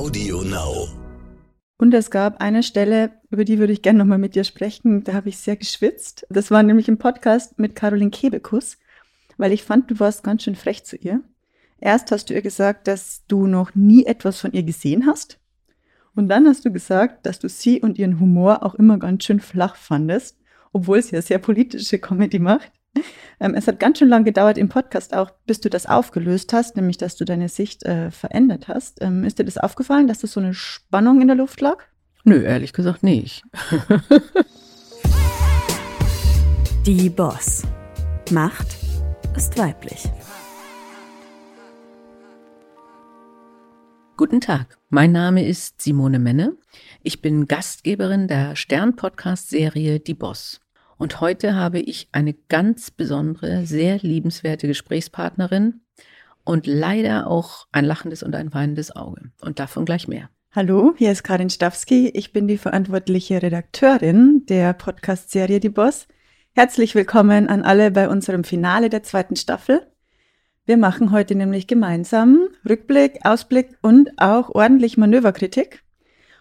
Audio Now. Und es gab eine Stelle, über die würde ich gerne nochmal mit dir sprechen. Da habe ich sehr geschwitzt. Das war nämlich im Podcast mit Caroline Kebekus, weil ich fand, du warst ganz schön frech zu ihr. Erst hast du ihr gesagt, dass du noch nie etwas von ihr gesehen hast. Und dann hast du gesagt, dass du sie und ihren Humor auch immer ganz schön flach fandest, obwohl sie ja sehr politische Comedy macht. Ähm, es hat ganz schön lange gedauert im Podcast auch, bis du das aufgelöst hast, nämlich dass du deine Sicht äh, verändert hast. Ähm, ist dir das aufgefallen, dass das so eine Spannung in der Luft lag? Nö, ehrlich gesagt nicht. Die Boss. Macht ist weiblich. Guten Tag, mein Name ist Simone Menne. Ich bin Gastgeberin der Stern-Podcast-Serie Die Boss. Und heute habe ich eine ganz besondere, sehr liebenswerte Gesprächspartnerin und leider auch ein lachendes und ein weinendes Auge. Und davon gleich mehr. Hallo, hier ist Karin Stawski. Ich bin die verantwortliche Redakteurin der Podcast-Serie Die Boss. Herzlich willkommen an alle bei unserem Finale der zweiten Staffel. Wir machen heute nämlich gemeinsam Rückblick, Ausblick und auch ordentlich Manöverkritik.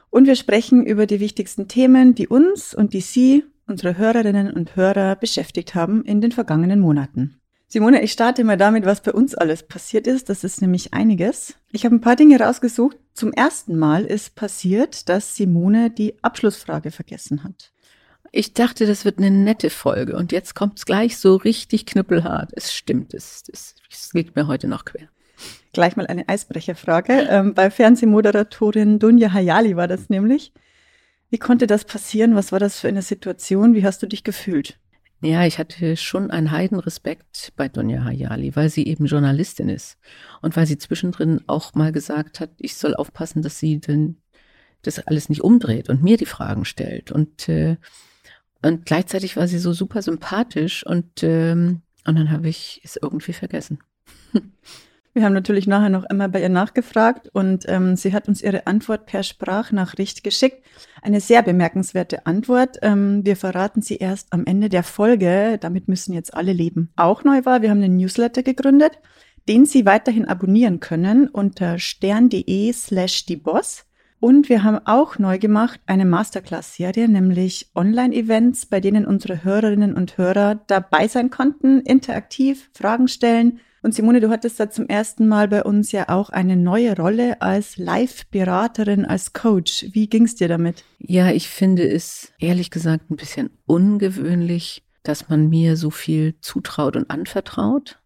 Und wir sprechen über die wichtigsten Themen, die uns und die Sie, unsere Hörerinnen und Hörer, beschäftigt haben in den vergangenen Monaten. Simone, ich starte mal damit, was bei uns alles passiert ist. Das ist nämlich einiges. Ich habe ein paar Dinge rausgesucht. Zum ersten Mal ist passiert, dass Simone die Abschlussfrage vergessen hat. Ich dachte, das wird eine nette Folge und jetzt kommt es gleich so richtig knüppelhart. Es stimmt, es, es, es liegt mir heute noch quer. Gleich mal eine Eisbrecherfrage. Ähm, bei Fernsehmoderatorin Dunja Hayali war das nämlich. Wie konnte das passieren? Was war das für eine Situation? Wie hast du dich gefühlt? Ja, ich hatte schon einen Heidenrespekt bei Dunja Hayali, weil sie eben Journalistin ist und weil sie zwischendrin auch mal gesagt hat, ich soll aufpassen, dass sie denn das alles nicht umdreht und mir die Fragen stellt. Und äh, und gleichzeitig war sie so super sympathisch und, ähm, und dann habe ich es irgendwie vergessen. Wir haben natürlich nachher noch einmal bei ihr nachgefragt und ähm, sie hat uns ihre Antwort per Sprachnachricht geschickt. Eine sehr bemerkenswerte Antwort. Ähm, wir verraten sie erst am Ende der Folge. Damit müssen jetzt alle leben. Auch neu war, wir haben einen Newsletter gegründet, den Sie weiterhin abonnieren können unter stern.de slash die Boss. Und wir haben auch neu gemacht eine Masterclass-Serie, nämlich Online-Events, bei denen unsere Hörerinnen und Hörer dabei sein konnten, interaktiv Fragen stellen. Und Simone, du hattest da zum ersten Mal bei uns ja auch eine neue Rolle als Live-Beraterin, als Coach. Wie ging's dir damit? Ja, ich finde es ehrlich gesagt ein bisschen ungewöhnlich, dass man mir so viel zutraut und anvertraut.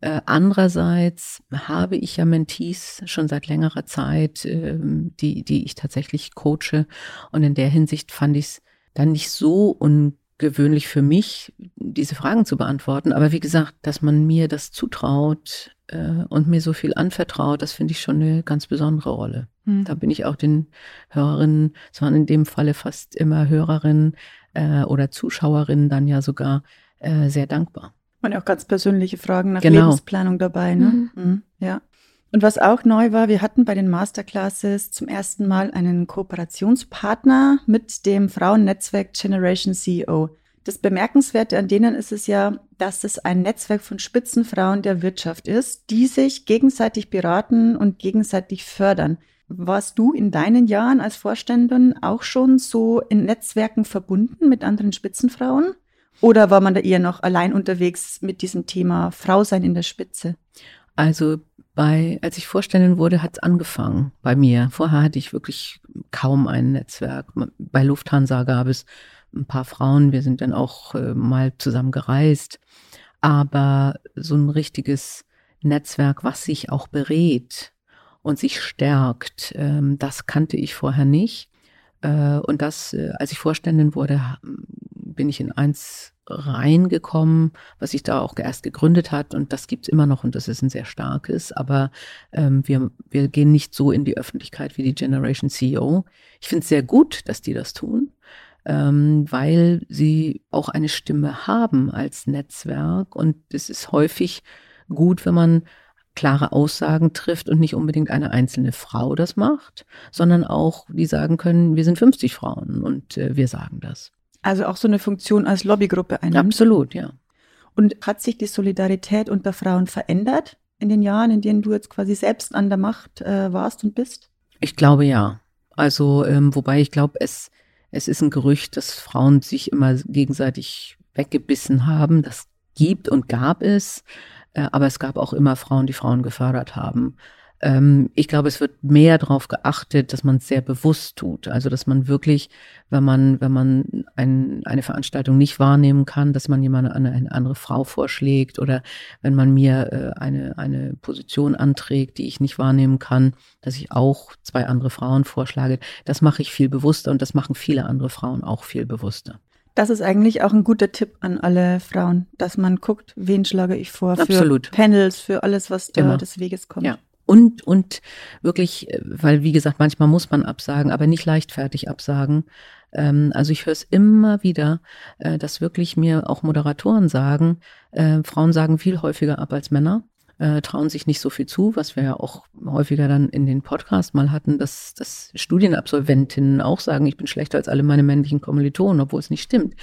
Äh, andererseits habe ich ja Mentees schon seit längerer Zeit, äh, die, die ich tatsächlich coache. Und in der Hinsicht fand ich es dann nicht so ungewöhnlich für mich, diese Fragen zu beantworten. Aber wie gesagt, dass man mir das zutraut äh, und mir so viel anvertraut, das finde ich schon eine ganz besondere Rolle. Hm. Da bin ich auch den Hörerinnen, es waren in dem Falle fast immer Hörerinnen äh, oder Zuschauerinnen dann ja sogar äh, sehr dankbar. Und auch ganz persönliche Fragen nach genau. Lebensplanung dabei. Ne? Mhm. Mhm, ja. Und was auch neu war, wir hatten bei den Masterclasses zum ersten Mal einen Kooperationspartner mit dem Frauennetzwerk Generation CEO. Das Bemerkenswerte an denen ist es ja, dass es ein Netzwerk von Spitzenfrauen der Wirtschaft ist, die sich gegenseitig beraten und gegenseitig fördern. Warst du in deinen Jahren als Vorständin auch schon so in Netzwerken verbunden mit anderen Spitzenfrauen? Oder war man da eher noch allein unterwegs mit diesem Thema Frau sein in der Spitze? Also bei, als ich Vorständin wurde, hat es angefangen bei mir. Vorher hatte ich wirklich kaum ein Netzwerk. Bei Lufthansa gab es ein paar Frauen. Wir sind dann auch äh, mal zusammen gereist. Aber so ein richtiges Netzwerk, was sich auch berät und sich stärkt, ähm, das kannte ich vorher nicht. Äh, und das, äh, als ich Vorständin wurde, bin ich in eins reingekommen, was sich da auch erst gegründet hat und das gibt's immer noch und das ist ein sehr starkes, aber ähm, wir, wir gehen nicht so in die Öffentlichkeit wie die Generation CEO. Ich finde es sehr gut, dass die das tun, ähm, weil sie auch eine Stimme haben als Netzwerk und es ist häufig gut, wenn man klare Aussagen trifft und nicht unbedingt eine einzelne Frau das macht, sondern auch die sagen können, wir sind 50 Frauen und äh, wir sagen das. Also auch so eine Funktion als Lobbygruppe einnimmt. Absolut, ja. Und hat sich die Solidarität unter Frauen verändert in den Jahren, in denen du jetzt quasi selbst an der Macht äh, warst und bist? Ich glaube ja. Also, ähm, wobei ich glaube, es, es ist ein Gerücht, dass Frauen sich immer gegenseitig weggebissen haben. Das gibt und gab es. Äh, aber es gab auch immer Frauen, die Frauen gefördert haben. Ähm, ich glaube, es wird mehr darauf geachtet, dass man es sehr bewusst tut. Also, dass man wirklich, wenn man, wenn man ein, eine Veranstaltung nicht wahrnehmen kann, dass man jemand eine, eine andere Frau vorschlägt oder wenn man mir äh, eine, eine Position anträgt, die ich nicht wahrnehmen kann, dass ich auch zwei andere Frauen vorschlage. Das mache ich viel bewusster und das machen viele andere Frauen auch viel bewusster. Das ist eigentlich auch ein guter Tipp an alle Frauen, dass man guckt, wen schlage ich vor für Absolut. Panels, für alles, was da Immer. des Weges kommt. Ja. Und, und wirklich, äh, weil wie gesagt, manchmal muss man absagen, aber nicht leichtfertig absagen. Ähm, also ich höre es immer wieder, äh, dass wirklich mir auch Moderatoren sagen, äh, Frauen sagen viel häufiger ab als Männer, äh, trauen sich nicht so viel zu, was wir ja auch häufiger dann in den Podcast mal hatten, dass, dass Studienabsolventinnen auch sagen, ich bin schlechter als alle meine männlichen Kommilitonen, obwohl es nicht stimmt.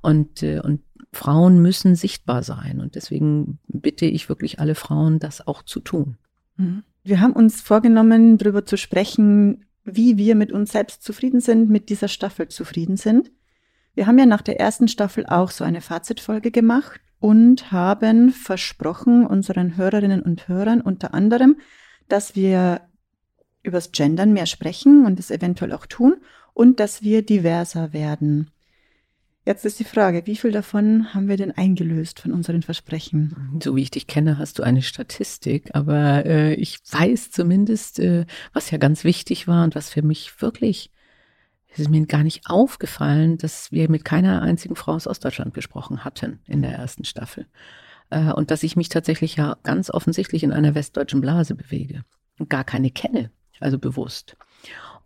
Und, äh, und Frauen müssen sichtbar sein. Und deswegen bitte ich wirklich alle Frauen, das auch zu tun. Mhm. Wir haben uns vorgenommen, darüber zu sprechen, wie wir mit uns selbst zufrieden sind, mit dieser Staffel zufrieden sind. Wir haben ja nach der ersten Staffel auch so eine Fazitfolge gemacht und haben versprochen unseren Hörerinnen und Hörern unter anderem, dass wir übers Gendern mehr sprechen und es eventuell auch tun und dass wir diverser werden. Jetzt ist die Frage, wie viel davon haben wir denn eingelöst von unseren Versprechen? So wie ich dich kenne, hast du eine Statistik, aber äh, ich weiß zumindest, äh, was ja ganz wichtig war und was für mich wirklich, es ist mir gar nicht aufgefallen, dass wir mit keiner einzigen Frau aus Ostdeutschland gesprochen hatten in der ersten Staffel. Äh, und dass ich mich tatsächlich ja ganz offensichtlich in einer westdeutschen Blase bewege und gar keine kenne, also bewusst.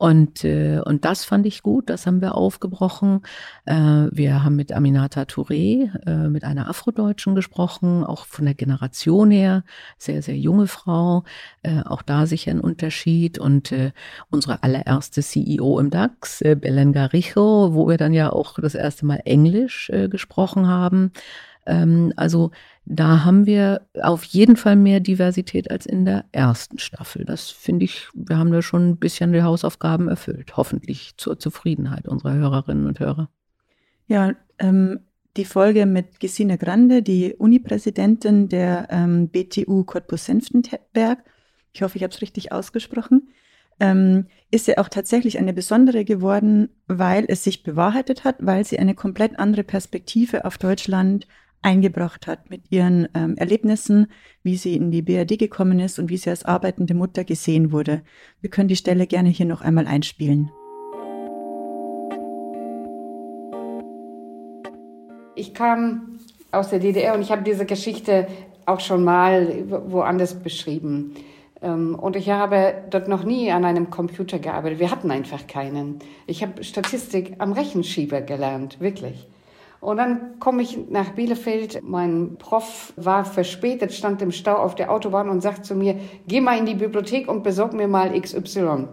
Und, äh, und das fand ich gut, das haben wir aufgebrochen. Äh, wir haben mit Aminata Touré, äh, mit einer Afrodeutschen gesprochen, auch von der Generation her, sehr, sehr junge Frau, äh, auch da sicher ein Unterschied. Und äh, unsere allererste CEO im DAX, äh, Belen Garijo, wo wir dann ja auch das erste Mal Englisch äh, gesprochen haben. Ähm, also da haben wir auf jeden Fall mehr Diversität als in der ersten Staffel. Das finde ich, wir haben da schon ein bisschen die Hausaufgaben erfüllt. Hoffentlich zur Zufriedenheit unserer Hörerinnen und Hörer. Ja, ähm, die Folge mit Gesine Grande, die Unipräsidentin der ähm, BTU Cottbus Senftenberg, ich hoffe, ich habe es richtig ausgesprochen, ähm, ist ja auch tatsächlich eine besondere geworden, weil es sich bewahrheitet hat, weil sie eine komplett andere Perspektive auf Deutschland eingebracht hat mit ihren ähm, Erlebnissen, wie sie in die BRD gekommen ist und wie sie als arbeitende Mutter gesehen wurde. Wir können die Stelle gerne hier noch einmal einspielen. Ich kam aus der DDR und ich habe diese Geschichte auch schon mal woanders beschrieben. Ähm, und ich habe dort noch nie an einem Computer gearbeitet. Wir hatten einfach keinen. Ich habe Statistik am Rechenschieber gelernt, wirklich. Und dann komme ich nach Bielefeld. Mein Prof war verspätet, stand im Stau auf der Autobahn und sagt zu mir, geh mal in die Bibliothek und besorg mir mal XY.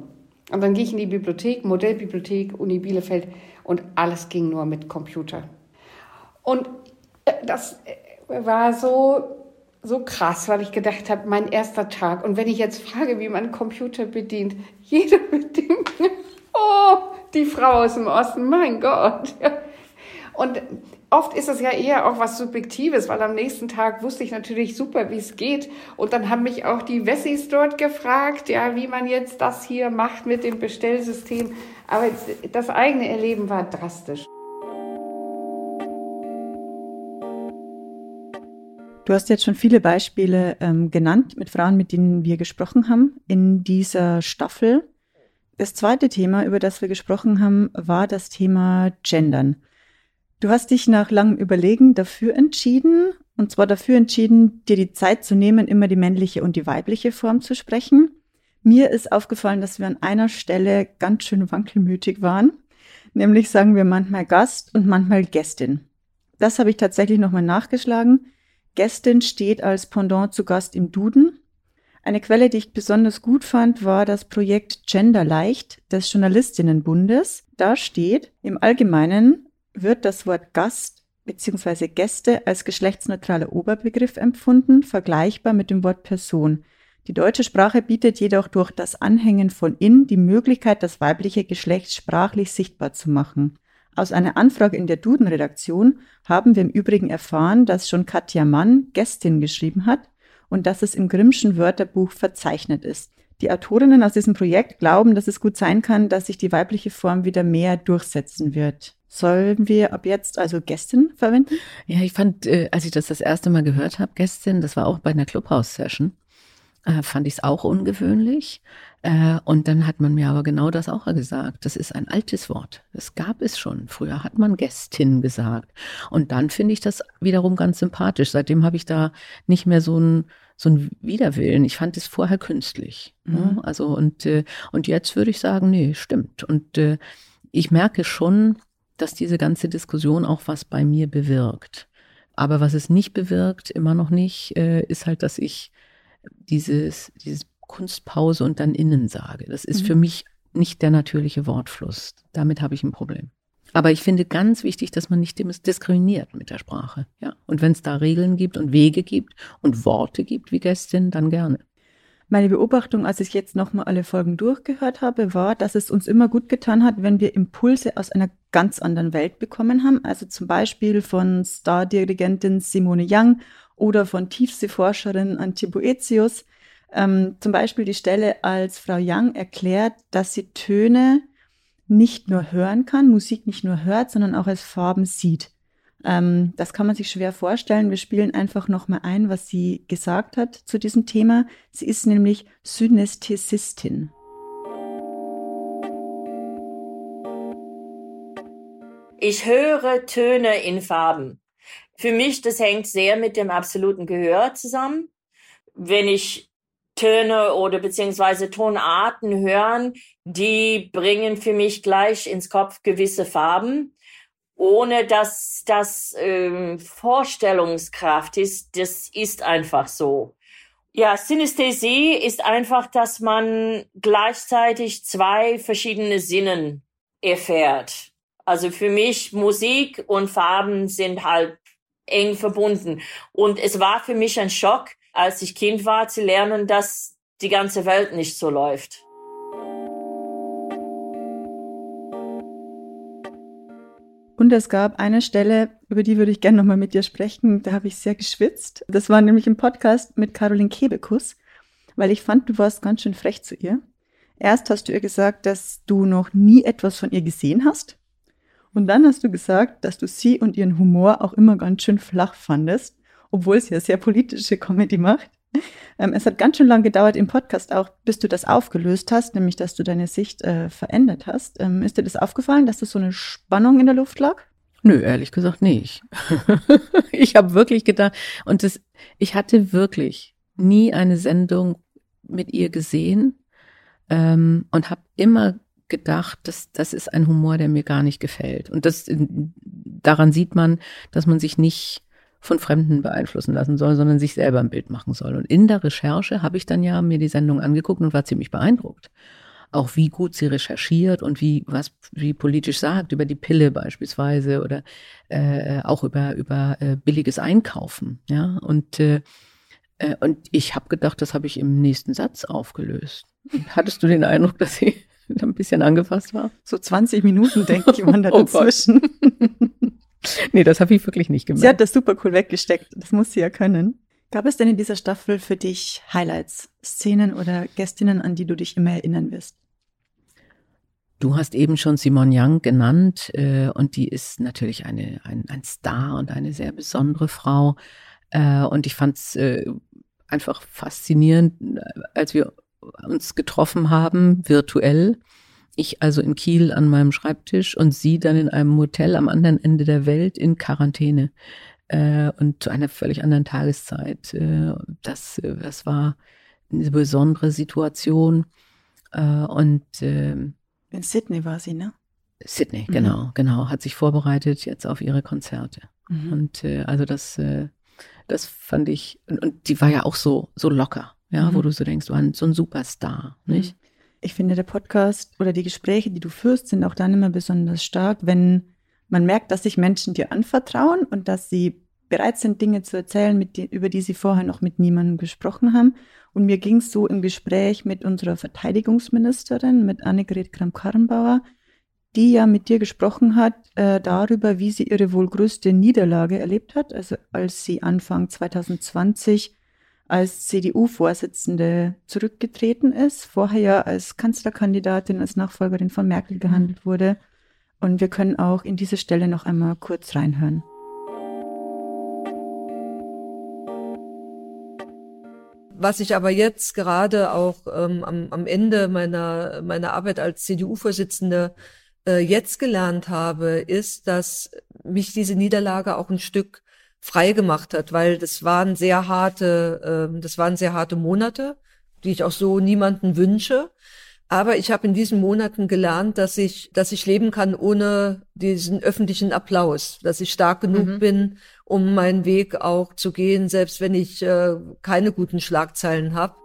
Und dann gehe ich in die Bibliothek, Modellbibliothek, Uni Bielefeld und alles ging nur mit Computer. Und äh, das äh, war so, so krass, weil ich gedacht habe, mein erster Tag. Und wenn ich jetzt frage, wie man Computer bedient, jeder bedient, oh, die Frau aus dem Osten, mein Gott. Und oft ist es ja eher auch was Subjektives, weil am nächsten Tag wusste ich natürlich super, wie es geht. Und dann haben mich auch die Wessis dort gefragt, ja, wie man jetzt das hier macht mit dem Bestellsystem. Aber das eigene Erleben war drastisch. Du hast jetzt schon viele Beispiele ähm, genannt mit Frauen, mit denen wir gesprochen haben in dieser Staffel. Das zweite Thema, über das wir gesprochen haben, war das Thema Gendern. Du hast dich nach langem Überlegen dafür entschieden, und zwar dafür entschieden, dir die Zeit zu nehmen, immer die männliche und die weibliche Form zu sprechen. Mir ist aufgefallen, dass wir an einer Stelle ganz schön wankelmütig waren. Nämlich sagen wir manchmal Gast und manchmal Gästin. Das habe ich tatsächlich nochmal nachgeschlagen. Gästin steht als Pendant zu Gast im Duden. Eine Quelle, die ich besonders gut fand, war das Projekt Genderleicht des Journalistinnenbundes. Da steht, im Allgemeinen wird das Wort Gast bzw. Gäste als geschlechtsneutraler Oberbegriff empfunden, vergleichbar mit dem Wort Person. Die deutsche Sprache bietet jedoch durch das Anhängen von in die Möglichkeit, das weibliche Geschlecht sprachlich sichtbar zu machen. Aus einer Anfrage in der Duden-Redaktion haben wir im Übrigen erfahren, dass schon Katja Mann Gästin geschrieben hat und dass es im Grimmschen Wörterbuch verzeichnet ist. Die Autorinnen aus diesem Projekt glauben, dass es gut sein kann, dass sich die weibliche Form wieder mehr durchsetzen wird. Sollen wir ab jetzt also Gästin verwenden? Ja, ich fand, äh, als ich das das erste Mal gehört habe, Gästin, das war auch bei einer Clubhouse-Session, äh, fand ich es auch ungewöhnlich. Äh, und dann hat man mir aber genau das auch gesagt. Das ist ein altes Wort. Das gab es schon. Früher hat man Gästin gesagt. Und dann finde ich das wiederum ganz sympathisch. Seitdem habe ich da nicht mehr so ein so ein Widerwillen. Ich fand es vorher künstlich. Ne? Mhm. Ne? Also und äh, und jetzt würde ich sagen, nee, stimmt. Und äh, ich merke schon, dass diese ganze Diskussion auch was bei mir bewirkt. Aber was es nicht bewirkt, immer noch nicht, äh, ist halt, dass ich dieses, dieses Kunstpause und dann innen sage. Das ist mhm. für mich nicht der natürliche Wortfluss. Damit habe ich ein Problem. Aber ich finde ganz wichtig, dass man nicht diskriminiert mit der Sprache. Ja. Und wenn es da Regeln gibt und Wege gibt und Worte gibt wie Gästin, dann gerne. Meine Beobachtung, als ich jetzt nochmal alle Folgen durchgehört habe, war, dass es uns immer gut getan hat, wenn wir Impulse aus einer ganz anderen Welt bekommen haben. Also zum Beispiel von Star-Dirigentin Simone Young oder von Tiefseeforscherin Antje Boetius. Ähm, zum Beispiel die Stelle, als Frau Young erklärt, dass sie Töne nicht nur hören kann, Musik nicht nur hört, sondern auch als Farben sieht. Ähm, das kann man sich schwer vorstellen. Wir spielen einfach nochmal ein, was sie gesagt hat zu diesem Thema. Sie ist nämlich Synästhesistin. Ich höre Töne in Farben. Für mich, das hängt sehr mit dem absoluten Gehör zusammen. Wenn ich Töne oder beziehungsweise Tonarten hören, die bringen für mich gleich ins Kopf gewisse Farben, ohne dass das ähm, Vorstellungskraft ist. Das ist einfach so. Ja, Synästhesie ist einfach, dass man gleichzeitig zwei verschiedene Sinnen erfährt. Also für mich Musik und Farben sind halt eng verbunden. Und es war für mich ein Schock, als ich Kind war, zu lernen, dass die ganze Welt nicht so läuft. Und es gab eine Stelle, über die würde ich gerne nochmal mit dir sprechen. Da habe ich sehr geschwitzt. Das war nämlich im Podcast mit Caroline Kebekus, weil ich fand, du warst ganz schön frech zu ihr. Erst hast du ihr gesagt, dass du noch nie etwas von ihr gesehen hast. Und dann hast du gesagt, dass du sie und ihren Humor auch immer ganz schön flach fandest obwohl sie ja sehr politische Comedy macht. Ähm, es hat ganz schön lange gedauert im Podcast auch, bis du das aufgelöst hast, nämlich dass du deine Sicht äh, verändert hast. Ähm, ist dir das aufgefallen, dass das so eine Spannung in der Luft lag? Nö, ehrlich gesagt nicht. ich habe wirklich gedacht, und das, ich hatte wirklich nie eine Sendung mit ihr gesehen ähm, und habe immer gedacht, dass das ist ein Humor, der mir gar nicht gefällt. Und das daran sieht man, dass man sich nicht von Fremden beeinflussen lassen soll, sondern sich selber ein Bild machen soll. Und in der Recherche habe ich dann ja mir die Sendung angeguckt und war ziemlich beeindruckt. Auch wie gut sie recherchiert und wie was wie politisch sagt über die Pille beispielsweise oder äh, auch über über äh, billiges Einkaufen, ja und äh, äh und ich habe gedacht, das habe ich im nächsten Satz aufgelöst. Hattest du den Eindruck, dass sie ein bisschen angefasst war? So 20 Minuten, denke ich, waren da oh dazwischen. nee, das habe ich wirklich nicht gemerkt. Sie hat das super cool weggesteckt. Das muss sie ja können. Gab es denn in dieser Staffel für dich Highlights, Szenen oder Gästinnen, an die du dich immer erinnern wirst? Du hast eben schon Simone Young genannt äh, und die ist natürlich eine, ein, ein Star und eine sehr besondere Frau. Äh, und ich fand es äh, einfach faszinierend, als wir uns getroffen haben, virtuell ich also in Kiel an meinem Schreibtisch und sie dann in einem Hotel am anderen Ende der Welt in Quarantäne äh, und zu einer völlig anderen Tageszeit. Äh, das, äh, das war eine besondere Situation. Äh, und äh, in Sydney war sie, ne? Sydney, mhm. genau, genau, hat sich vorbereitet jetzt auf ihre Konzerte. Mhm. Und äh, also das, äh, das fand ich, und, und, die war ja auch so, so locker, ja, mhm. wo du so denkst, du warst so ein Superstar, nicht? Ich finde, der Podcast oder die Gespräche, die du führst, sind auch dann immer besonders stark, wenn man merkt, dass sich Menschen dir anvertrauen und dass sie bereit sind, Dinge zu erzählen, die, über die sie vorher noch mit niemandem gesprochen haben. Und mir ging es so im Gespräch mit unserer Verteidigungsministerin, mit Annegret Kramp-Karrenbauer, die ja mit dir gesprochen hat äh, darüber, wie sie ihre wohl größte Niederlage erlebt hat, also als sie Anfang 2020 als CDU-Vorsitzende zurückgetreten ist, vorher ja als Kanzlerkandidatin, als Nachfolgerin von Merkel gehandelt wurde. Und wir können auch in diese Stelle noch einmal kurz reinhören. Was ich aber jetzt gerade auch ähm, am, am Ende meiner, meiner Arbeit als CDU-Vorsitzende äh, jetzt gelernt habe, ist, dass mich diese Niederlage auch ein Stück frei gemacht hat, weil das waren sehr harte, äh, das waren sehr harte Monate, die ich auch so niemanden wünsche. Aber ich habe in diesen Monaten gelernt, dass ich, dass ich leben kann ohne diesen öffentlichen Applaus, dass ich stark genug mhm. bin, um meinen Weg auch zu gehen, selbst wenn ich äh, keine guten Schlagzeilen habe.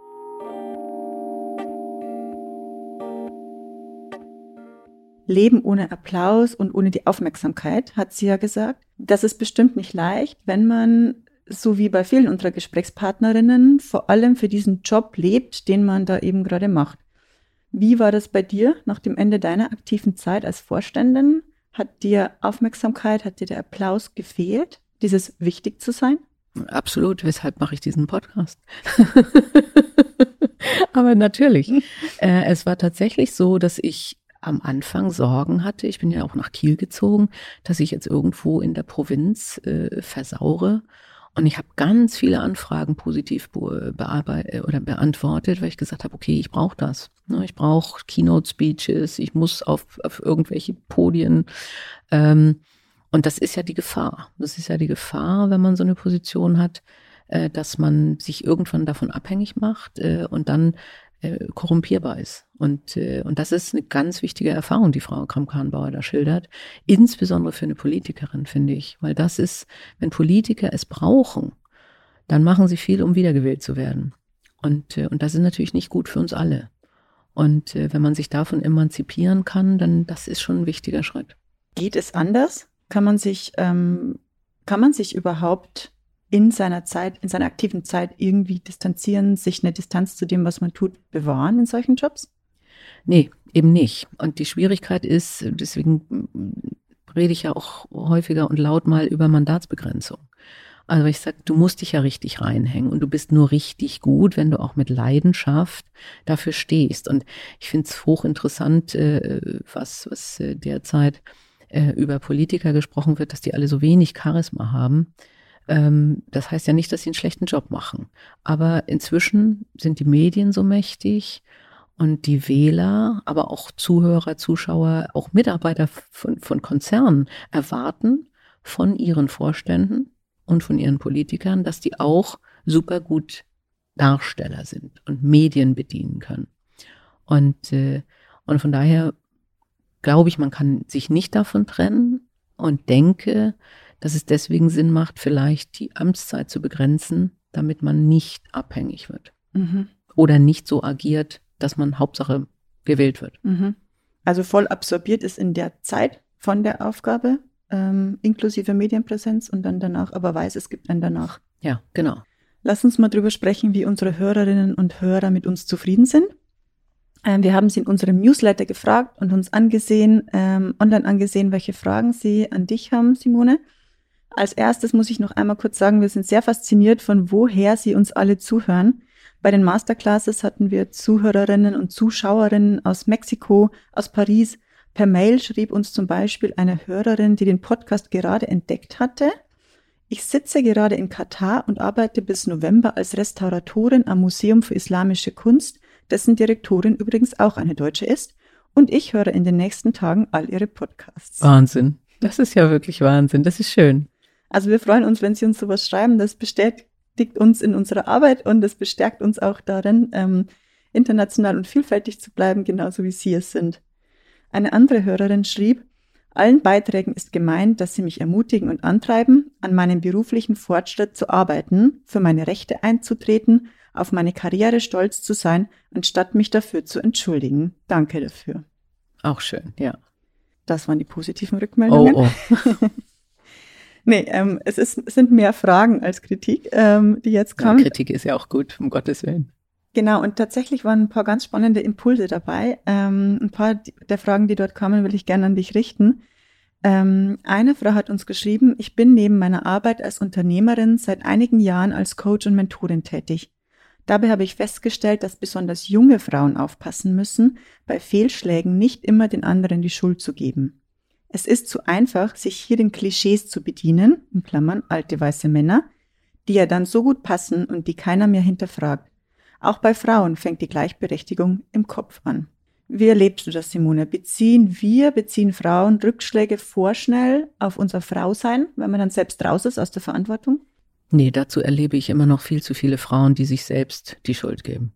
Leben ohne Applaus und ohne die Aufmerksamkeit, hat sie ja gesagt. Das ist bestimmt nicht leicht, wenn man, so wie bei vielen unserer Gesprächspartnerinnen, vor allem für diesen Job lebt, den man da eben gerade macht. Wie war das bei dir nach dem Ende deiner aktiven Zeit als Vorständin? Hat dir Aufmerksamkeit, hat dir der Applaus gefehlt, dieses wichtig zu sein? Absolut, weshalb mache ich diesen Podcast? Aber natürlich, äh, es war tatsächlich so, dass ich am Anfang Sorgen hatte, ich bin ja auch nach Kiel gezogen, dass ich jetzt irgendwo in der Provinz äh, versaure. Und ich habe ganz viele Anfragen positiv bearbeitet äh, oder beantwortet, weil ich gesagt habe, okay, ich brauche das. Ne, ich brauche Keynote-Speeches, ich muss auf, auf irgendwelche Podien. Ähm, und das ist ja die Gefahr. Das ist ja die Gefahr, wenn man so eine Position hat, äh, dass man sich irgendwann davon abhängig macht äh, und dann äh, korrumpierbar ist. Und, äh, und das ist eine ganz wichtige Erfahrung, die Frau Kramp-Karrenbauer da schildert. Insbesondere für eine Politikerin, finde ich. Weil das ist, wenn Politiker es brauchen, dann machen sie viel, um wiedergewählt zu werden. Und, äh, und das ist natürlich nicht gut für uns alle. Und äh, wenn man sich davon emanzipieren kann, dann das ist schon ein wichtiger Schritt. Geht es anders? Kann man sich, ähm, kann man sich überhaupt in seiner Zeit, in seiner aktiven Zeit irgendwie distanzieren, sich eine Distanz zu dem, was man tut, bewahren in solchen Jobs? Nee, eben nicht. Und die Schwierigkeit ist, deswegen rede ich ja auch häufiger und laut mal über Mandatsbegrenzung. Also ich sage, du musst dich ja richtig reinhängen und du bist nur richtig gut, wenn du auch mit Leidenschaft dafür stehst. Und ich finde es hochinteressant, äh, was, was äh, derzeit äh, über Politiker gesprochen wird, dass die alle so wenig Charisma haben. Ähm, das heißt ja nicht, dass sie einen schlechten Job machen. Aber inzwischen sind die Medien so mächtig und die Wähler, aber auch Zuhörer, Zuschauer, auch Mitarbeiter von, von Konzernen erwarten von ihren Vorständen und von ihren Politikern, dass die auch super gut Darsteller sind und Medien bedienen können. Und, äh, und von daher glaube ich, man kann sich nicht davon trennen und denke, dass es deswegen Sinn macht, vielleicht die Amtszeit zu begrenzen, damit man nicht abhängig wird. Mhm. Oder nicht so agiert, dass man Hauptsache gewählt wird. Mhm. Also voll absorbiert ist in der Zeit von der Aufgabe, ähm, inklusive Medienpräsenz und dann danach, aber weiß, es gibt einen danach. Ja, genau. Lass uns mal drüber sprechen, wie unsere Hörerinnen und Hörer mit uns zufrieden sind. Ähm, wir haben sie in unserem Newsletter gefragt und uns angesehen, ähm, online angesehen, welche Fragen sie an dich haben, Simone. Als erstes muss ich noch einmal kurz sagen, wir sind sehr fasziniert von woher Sie uns alle zuhören. Bei den Masterclasses hatten wir Zuhörerinnen und Zuschauerinnen aus Mexiko, aus Paris. Per Mail schrieb uns zum Beispiel eine Hörerin, die den Podcast gerade entdeckt hatte. Ich sitze gerade in Katar und arbeite bis November als Restauratorin am Museum für Islamische Kunst, dessen Direktorin übrigens auch eine Deutsche ist. Und ich höre in den nächsten Tagen all ihre Podcasts. Wahnsinn. Das ist ja wirklich Wahnsinn. Das ist schön. Also wir freuen uns, wenn Sie uns sowas schreiben. Das bestätigt uns in unserer Arbeit und es bestärkt uns auch darin, ähm, international und vielfältig zu bleiben, genauso wie Sie es sind. Eine andere Hörerin schrieb, allen Beiträgen ist gemeint, dass sie mich ermutigen und antreiben, an meinem beruflichen Fortschritt zu arbeiten, für meine Rechte einzutreten, auf meine Karriere stolz zu sein, anstatt mich dafür zu entschuldigen. Danke dafür. Auch schön, ja. Das waren die positiven Rückmeldungen. Oh, oh. Nee, ähm, es, ist, es sind mehr Fragen als Kritik, ähm, die jetzt kommen. Ja, Kritik ist ja auch gut, um Gottes Willen. Genau, und tatsächlich waren ein paar ganz spannende Impulse dabei. Ähm, ein paar der Fragen, die dort kamen, will ich gerne an dich richten. Ähm, eine Frau hat uns geschrieben, ich bin neben meiner Arbeit als Unternehmerin seit einigen Jahren als Coach und Mentorin tätig. Dabei habe ich festgestellt, dass besonders junge Frauen aufpassen müssen, bei Fehlschlägen nicht immer den anderen die Schuld zu geben. Es ist zu einfach, sich hier den Klischees zu bedienen, in Klammern alte weiße Männer, die ja dann so gut passen und die keiner mehr hinterfragt. Auch bei Frauen fängt die Gleichberechtigung im Kopf an. Wie erlebst du das, Simone? Beziehen wir, beziehen Frauen Rückschläge vorschnell auf unser Frausein, wenn man dann selbst raus ist aus der Verantwortung? Nee, dazu erlebe ich immer noch viel zu viele Frauen, die sich selbst die Schuld geben.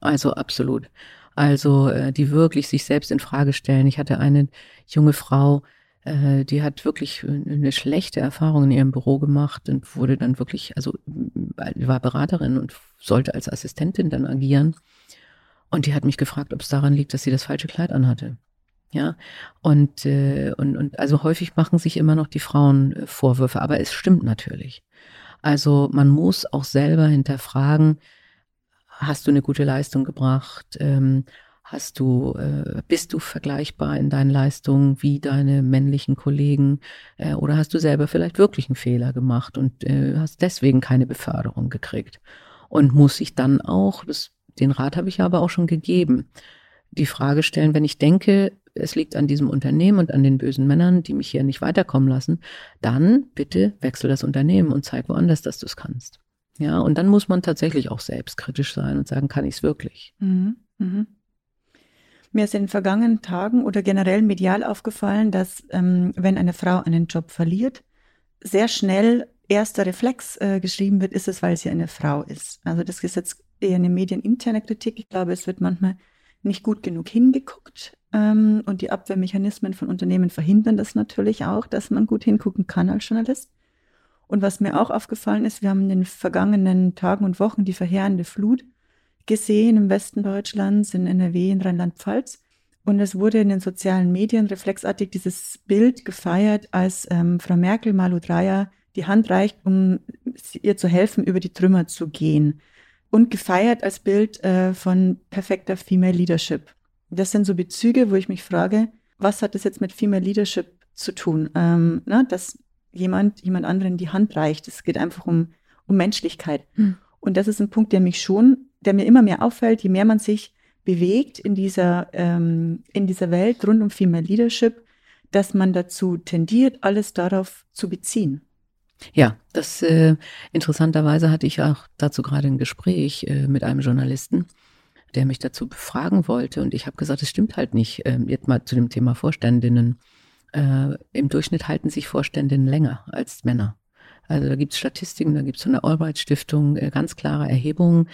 Also absolut. Also äh, die wirklich sich selbst in Frage stellen. Ich hatte eine junge Frau, äh, die hat wirklich eine schlechte Erfahrung in ihrem Büro gemacht und wurde dann wirklich, also war Beraterin und sollte als Assistentin dann agieren. Und die hat mich gefragt, ob es daran liegt, dass sie das falsche Kleid anhatte. Ja, und, äh, und, und also häufig machen sich immer noch die Frauen äh, Vorwürfe, aber es stimmt natürlich. Also man muss auch selber hinterfragen, hast du eine gute Leistung gebracht? Ähm, Hast du, äh, bist du vergleichbar in deinen Leistungen wie deine männlichen Kollegen? Äh, oder hast du selber vielleicht wirklich einen Fehler gemacht und äh, hast deswegen keine Beförderung gekriegt? Und muss ich dann auch, das, den Rat habe ich aber auch schon gegeben, die Frage stellen, wenn ich denke, es liegt an diesem Unternehmen und an den bösen Männern, die mich hier nicht weiterkommen lassen, dann bitte wechsel das Unternehmen und zeig woanders, dass du es kannst. Ja, und dann muss man tatsächlich auch selbstkritisch sein und sagen, kann ich es wirklich? Mhm. Mhm. Mir ist in den vergangenen Tagen oder generell medial aufgefallen, dass ähm, wenn eine Frau einen Job verliert, sehr schnell erster Reflex äh, geschrieben wird, ist es, weil sie eine Frau ist. Also das ist jetzt eher eine medieninterne Kritik. Ich glaube, es wird manchmal nicht gut genug hingeguckt. Ähm, und die Abwehrmechanismen von Unternehmen verhindern das natürlich auch, dass man gut hingucken kann als Journalist. Und was mir auch aufgefallen ist, wir haben in den vergangenen Tagen und Wochen die verheerende Flut gesehen im Westen Deutschlands, in NRW, in Rheinland-Pfalz. Und es wurde in den sozialen Medien reflexartig dieses Bild gefeiert, als ähm, Frau Merkel Malu Dreyer die Hand reicht, um ihr zu helfen, über die Trümmer zu gehen. Und gefeiert als Bild äh, von perfekter Female Leadership. Das sind so Bezüge, wo ich mich frage, was hat das jetzt mit Female Leadership zu tun? Ähm, na, dass jemand jemand anderen die Hand reicht. Es geht einfach um, um Menschlichkeit. Hm. Und das ist ein Punkt, der mich schon der mir immer mehr auffällt, je mehr man sich bewegt in dieser, ähm, in dieser Welt rund um Female Leadership, dass man dazu tendiert, alles darauf zu beziehen. Ja, das äh, interessanterweise hatte ich auch dazu gerade ein Gespräch äh, mit einem Journalisten, der mich dazu befragen wollte. Und ich habe gesagt, es stimmt halt nicht. Ähm, jetzt mal zu dem Thema Vorständinnen. Äh, Im Durchschnitt halten sich Vorständinnen länger als Männer. Also da gibt es Statistiken, da gibt es von der Albright Stiftung äh, ganz klare Erhebungen.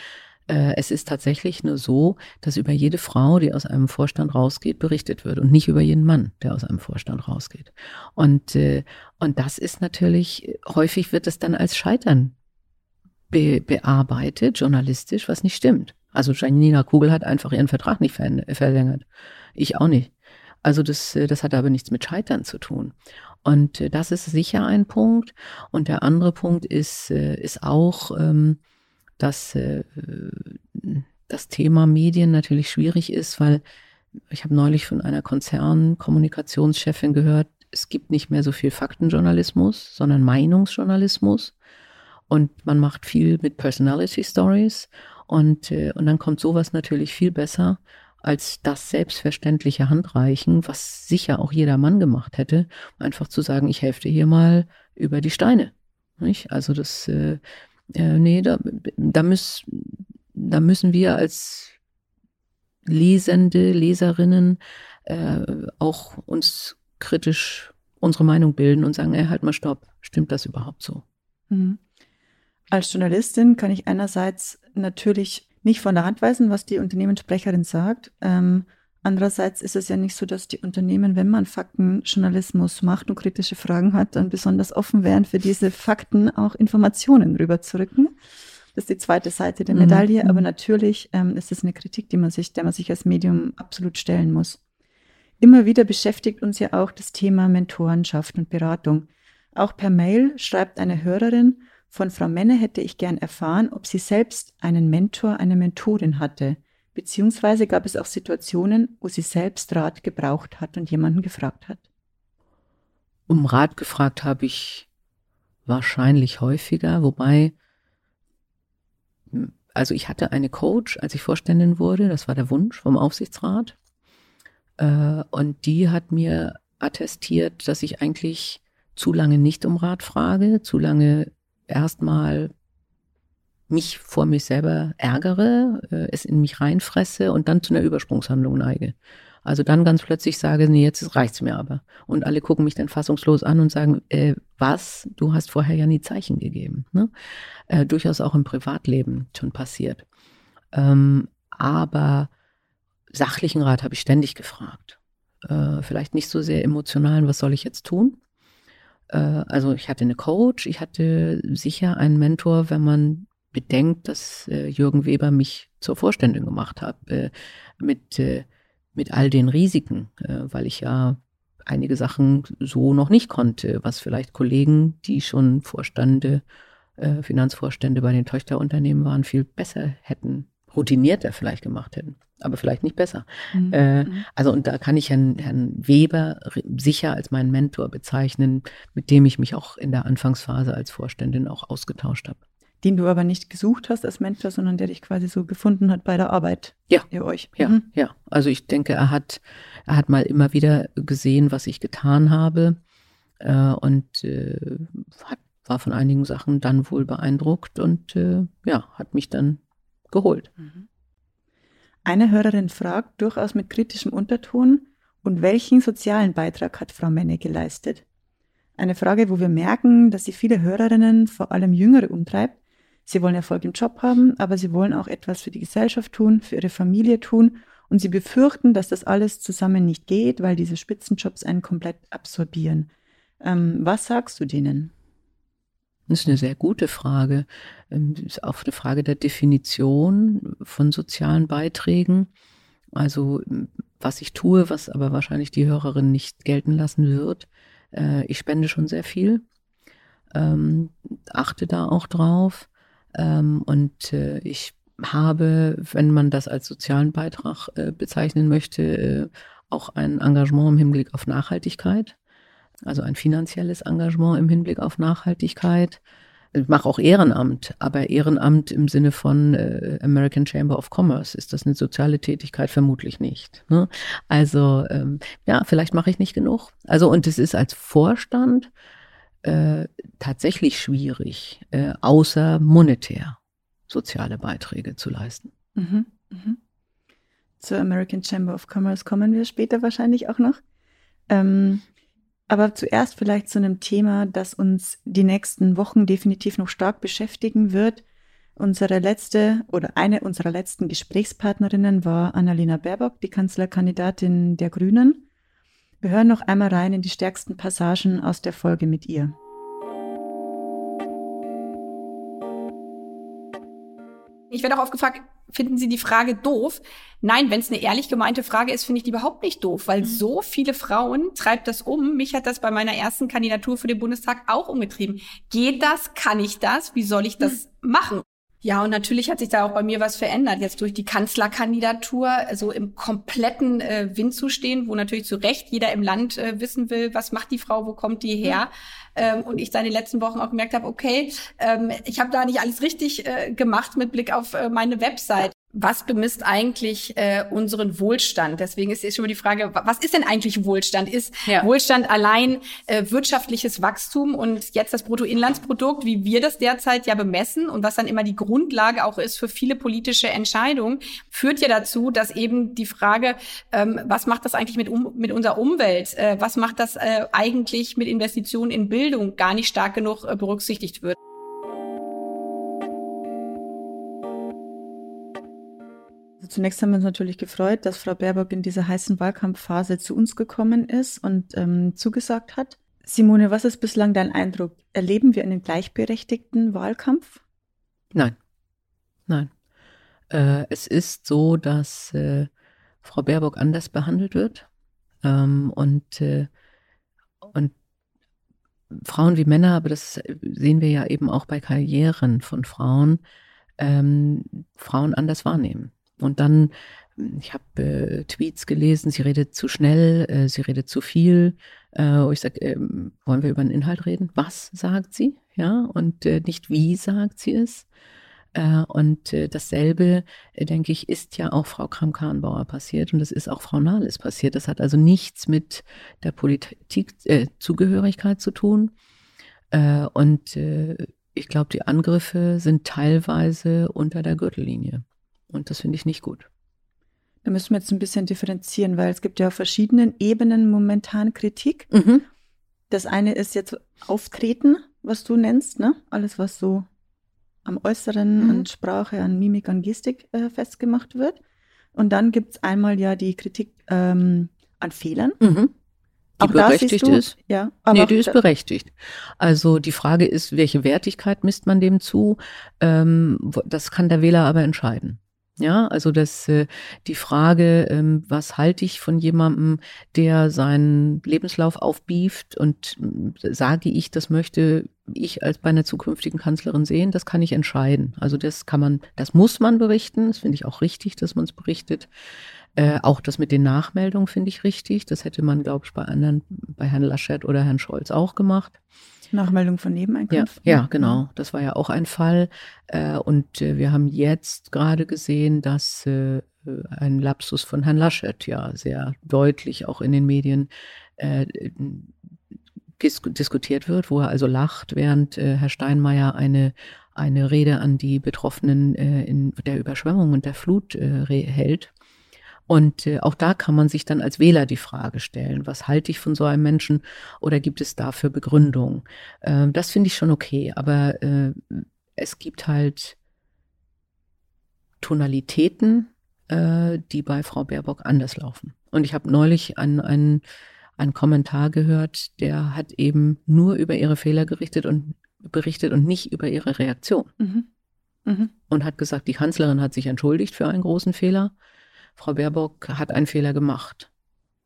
Äh, es ist tatsächlich nur so, dass über jede Frau, die aus einem Vorstand rausgeht, berichtet wird und nicht über jeden Mann, der aus einem Vorstand rausgeht. Und, äh, und das ist natürlich, häufig wird es dann als Scheitern be bearbeitet, journalistisch, was nicht stimmt. Also Janina Kugel hat einfach ihren Vertrag nicht verlängert. Ich auch nicht. Also das, äh, das hat aber nichts mit Scheitern zu tun. Und das ist sicher ein Punkt. Und der andere Punkt ist, ist auch, ähm, dass äh, das Thema Medien natürlich schwierig ist, weil ich habe neulich von einer Konzernkommunikationschefin gehört, es gibt nicht mehr so viel Faktenjournalismus, sondern Meinungsjournalismus. Und man macht viel mit Personality Stories. Und, äh, und dann kommt sowas natürlich viel besser als das selbstverständliche Handreichen, was sicher auch jeder Mann gemacht hätte, einfach zu sagen, ich helfe dir hier mal über die Steine. Nicht? Also das, äh, äh, nee, da, da, müß, da müssen wir als Lesende, Leserinnen äh, auch uns kritisch unsere Meinung bilden und sagen, ey, halt mal stopp, stimmt das überhaupt so? Mhm. Als Journalistin kann ich einerseits natürlich nicht von der Hand weisen, was die Unternehmenssprecherin sagt. Ähm, Andererseits ist es ja nicht so, dass die Unternehmen, wenn man Faktenjournalismus macht und kritische Fragen hat, dann besonders offen wären, für diese Fakten auch Informationen rüberzurücken. Das ist die zweite Seite der Medaille, mhm. aber natürlich ähm, ist es eine Kritik, die man sich, der man sich als Medium absolut stellen muss. Immer wieder beschäftigt uns ja auch das Thema Mentorenschaft und Beratung. Auch per Mail schreibt eine Hörerin, Von Frau Menne hätte ich gern erfahren, ob sie selbst einen Mentor, eine Mentorin hatte. Beziehungsweise gab es auch Situationen, wo sie selbst Rat gebraucht hat und jemanden gefragt hat. Um Rat gefragt habe ich wahrscheinlich häufiger, wobei, also ich hatte eine Coach, als ich Vorständin wurde, das war der Wunsch vom Aufsichtsrat. Äh, und die hat mir attestiert, dass ich eigentlich zu lange nicht um Rat frage, zu lange erstmal mich vor mich selber ärgere, äh, es in mich reinfresse und dann zu einer Übersprungshandlung neige. Also dann ganz plötzlich sage, nee, jetzt reicht's mir aber. Und alle gucken mich dann fassungslos an und sagen, äh, was? Du hast vorher ja nie Zeichen gegeben. Ne? Äh, durchaus auch im Privatleben schon passiert. Ähm, aber sachlichen Rat habe ich ständig gefragt. Äh, vielleicht nicht so sehr emotionalen, was soll ich jetzt tun? Äh, also ich hatte eine Coach, ich hatte sicher einen Mentor, wenn man bedenkt, dass äh, Jürgen Weber mich zur Vorständin gemacht hat, äh, mit, mit all den Risiken, weil ich ja einige Sachen so noch nicht konnte, was vielleicht Kollegen, die schon Vorstände, äh, Finanzvorstände bei den Töchterunternehmen waren, viel besser hätten, routinierter vielleicht gemacht hätten, aber vielleicht nicht besser. Mhm. Äh, mhm. also und da kann ich Herrn, Herrn Weber sicher als meinen Mentor bezeichnen, mit dem ich mich auch in der Anfangsphase als Vorständin auch ausgetauscht habe den du aber nicht gesucht hast als Mentor, sondern der dich quasi so gefunden hat bei der Arbeit. Ja. Ihr euch. Ja, mhm. ja. Also ich denke, er hat, er hat mal immer wieder gesehen, was ich getan habe äh, und äh, hat, war von einigen Sachen dann wohl beeindruckt und äh, ja, hat mich dann geholt. Mhm. Eine Hörerin fragt durchaus mit kritischem Unterton, und welchen sozialen Beitrag hat Frau Menne geleistet? Eine Frage, wo wir merken, dass sie viele Hörerinnen, vor allem Jüngere, umtreibt, Sie wollen Erfolg im Job haben, aber sie wollen auch etwas für die Gesellschaft tun, für ihre Familie tun. Und sie befürchten, dass das alles zusammen nicht geht, weil diese Spitzenjobs einen komplett absorbieren. Ähm, was sagst du denen? Das ist eine sehr gute Frage. Ähm, das ist auch eine Frage der Definition von sozialen Beiträgen. Also was ich tue, was aber wahrscheinlich die Hörerin nicht gelten lassen wird. Äh, ich spende schon sehr viel, ähm, achte da auch drauf. Ähm, und äh, ich habe, wenn man das als sozialen Beitrag äh, bezeichnen möchte, auch ein Engagement im Hinblick auf Nachhaltigkeit, also ein finanzielles Engagement im Hinblick auf Nachhaltigkeit. Ich mache auch Ehrenamt, aber Ehrenamt im Sinne von äh, American Chamber of Commerce, ist das eine soziale Tätigkeit? Vermutlich nicht. Ne? Also ähm, ja, vielleicht mache ich nicht genug. Also und es ist als Vorstand äh, tatsächlich schwierig, äh, außer monetär soziale Beiträge zu leisten. Mhm, mhm. Zur American Chamber of Commerce kommen wir später wahrscheinlich auch noch. Ähm, aber zuerst vielleicht zu einem Thema, das uns die nächsten Wochen definitiv noch stark beschäftigen wird. Unsere letzte oder eine unserer letzten Gesprächspartnerinnen war Annalena Baerbock, die Kanzlerkandidatin der Grünen. Wir hören noch einmal rein in die stärksten Passagen aus der Folge mit ihr. Ich werde auch oft gefragt, finden Sie die Frage doof? Nein, wenn es eine ehrlich gemeinte Frage ist, finde ich die überhaupt nicht doof, weil mhm. so viele Frauen treibt das um. Mich hat das bei meiner ersten Kandidatur für den Bundestag auch umgetrieben. Geht das? Kann ich das? Wie soll ich das mhm. machen? Ja, und natürlich hat sich da auch bei mir was verändert, jetzt durch die Kanzlerkandidatur, also im kompletten äh, Wind zu stehen, wo natürlich zu Recht jeder im Land äh, wissen will, was macht die Frau, wo kommt die her. Ähm, und ich da in den letzten Wochen auch gemerkt habe, okay, ähm, ich habe da nicht alles richtig äh, gemacht mit Blick auf äh, meine Website was bemisst eigentlich äh, unseren Wohlstand? Deswegen ist jetzt schon mal die Frage, was ist denn eigentlich Wohlstand? Ist ja. Wohlstand allein äh, wirtschaftliches Wachstum und jetzt das Bruttoinlandsprodukt, wie wir das derzeit ja bemessen und was dann immer die Grundlage auch ist für viele politische Entscheidungen, führt ja dazu, dass eben die Frage, ähm, was macht das eigentlich mit, um, mit unserer Umwelt? Äh, was macht das äh, eigentlich mit Investitionen in Bildung gar nicht stark genug äh, berücksichtigt wird? Zunächst haben wir uns natürlich gefreut, dass Frau Baerbock in dieser heißen Wahlkampfphase zu uns gekommen ist und ähm, zugesagt hat. Simone, was ist bislang dein Eindruck? Erleben wir einen gleichberechtigten Wahlkampf? Nein, nein. Äh, es ist so, dass äh, Frau Baerbock anders behandelt wird ähm, und, äh, und Frauen wie Männer, aber das sehen wir ja eben auch bei Karrieren von Frauen, ähm, Frauen anders wahrnehmen. Und dann, ich habe äh, Tweets gelesen, sie redet zu schnell, äh, sie redet zu viel. Äh, ich sage, äh, wollen wir über den Inhalt reden? Was sagt sie? Ja, und äh, nicht wie sagt sie es. Äh, und äh, dasselbe, äh, denke ich, ist ja auch Frau Kram-Karrenbauer passiert und das ist auch Frau Nahles passiert. Das hat also nichts mit der Politik-Zugehörigkeit zu tun. Äh, und äh, ich glaube, die Angriffe sind teilweise unter der Gürtellinie. Und das finde ich nicht gut. Da müssen wir jetzt ein bisschen differenzieren, weil es gibt ja auf verschiedenen Ebenen momentan Kritik. Mhm. Das eine ist jetzt Auftreten, was du nennst, ne? Alles, was so am Äußeren, mhm. an Sprache, an Mimik, an Gestik äh, festgemacht wird. Und dann gibt es einmal ja die Kritik ähm, an Fehlern. Mhm. Die auch berechtigt du, ist. Ja, aber nee, die ist berechtigt. Also die Frage ist, welche Wertigkeit misst man dem zu? Ähm, das kann der Wähler aber entscheiden. Ja, also das, äh, die Frage, ähm, was halte ich von jemandem, der seinen Lebenslauf aufbieft und äh, sage ich, das möchte ich als bei einer zukünftigen Kanzlerin sehen, das kann ich entscheiden. Also das kann man, das muss man berichten. Das finde ich auch richtig, dass man es berichtet. Äh, auch das mit den Nachmeldungen finde ich richtig. Das hätte man, glaube ich, bei anderen, bei Herrn Laschet oder Herrn Scholz auch gemacht. Nachmeldung von Nebeneinkünften. Ja, ja, genau. Das war ja auch ein Fall. Äh, und äh, wir haben jetzt gerade gesehen, dass äh, ein Lapsus von Herrn Laschet ja sehr deutlich auch in den Medien diskutiert wird, wo er also lacht, während Herr Steinmeier eine eine Rede an die Betroffenen in der Überschwemmung und der Flut hält. Und äh, auch da kann man sich dann als Wähler die Frage stellen, was halte ich von so einem Menschen oder gibt es dafür Begründung? Äh, das finde ich schon okay, aber äh, es gibt halt Tonalitäten, äh, die bei Frau Baerbock anders laufen. Und ich habe neulich einen, einen, einen Kommentar gehört, der hat eben nur über ihre Fehler gerichtet und berichtet und nicht über ihre Reaktion. Mhm. Mhm. Und hat gesagt, die Kanzlerin hat sich entschuldigt für einen großen Fehler Frau Baerbock hat einen Fehler gemacht.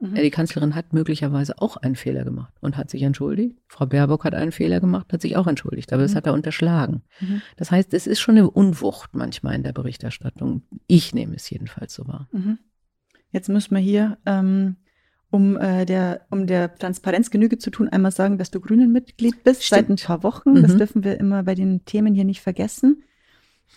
Mhm. Die Kanzlerin hat möglicherweise auch einen Fehler gemacht und hat sich entschuldigt. Frau Baerbock hat einen Fehler gemacht, hat sich auch entschuldigt, aber mhm. das hat er unterschlagen. Mhm. Das heißt, es ist schon eine Unwucht manchmal in der Berichterstattung. Ich nehme es jedenfalls so wahr. Mhm. Jetzt müssen wir hier, ähm, um, äh, der, um der Transparenz Genüge zu tun, einmal sagen, dass du Grünen-Mitglied bist Stimmt. seit ein paar Wochen. Das mhm. dürfen wir immer bei den Themen hier nicht vergessen.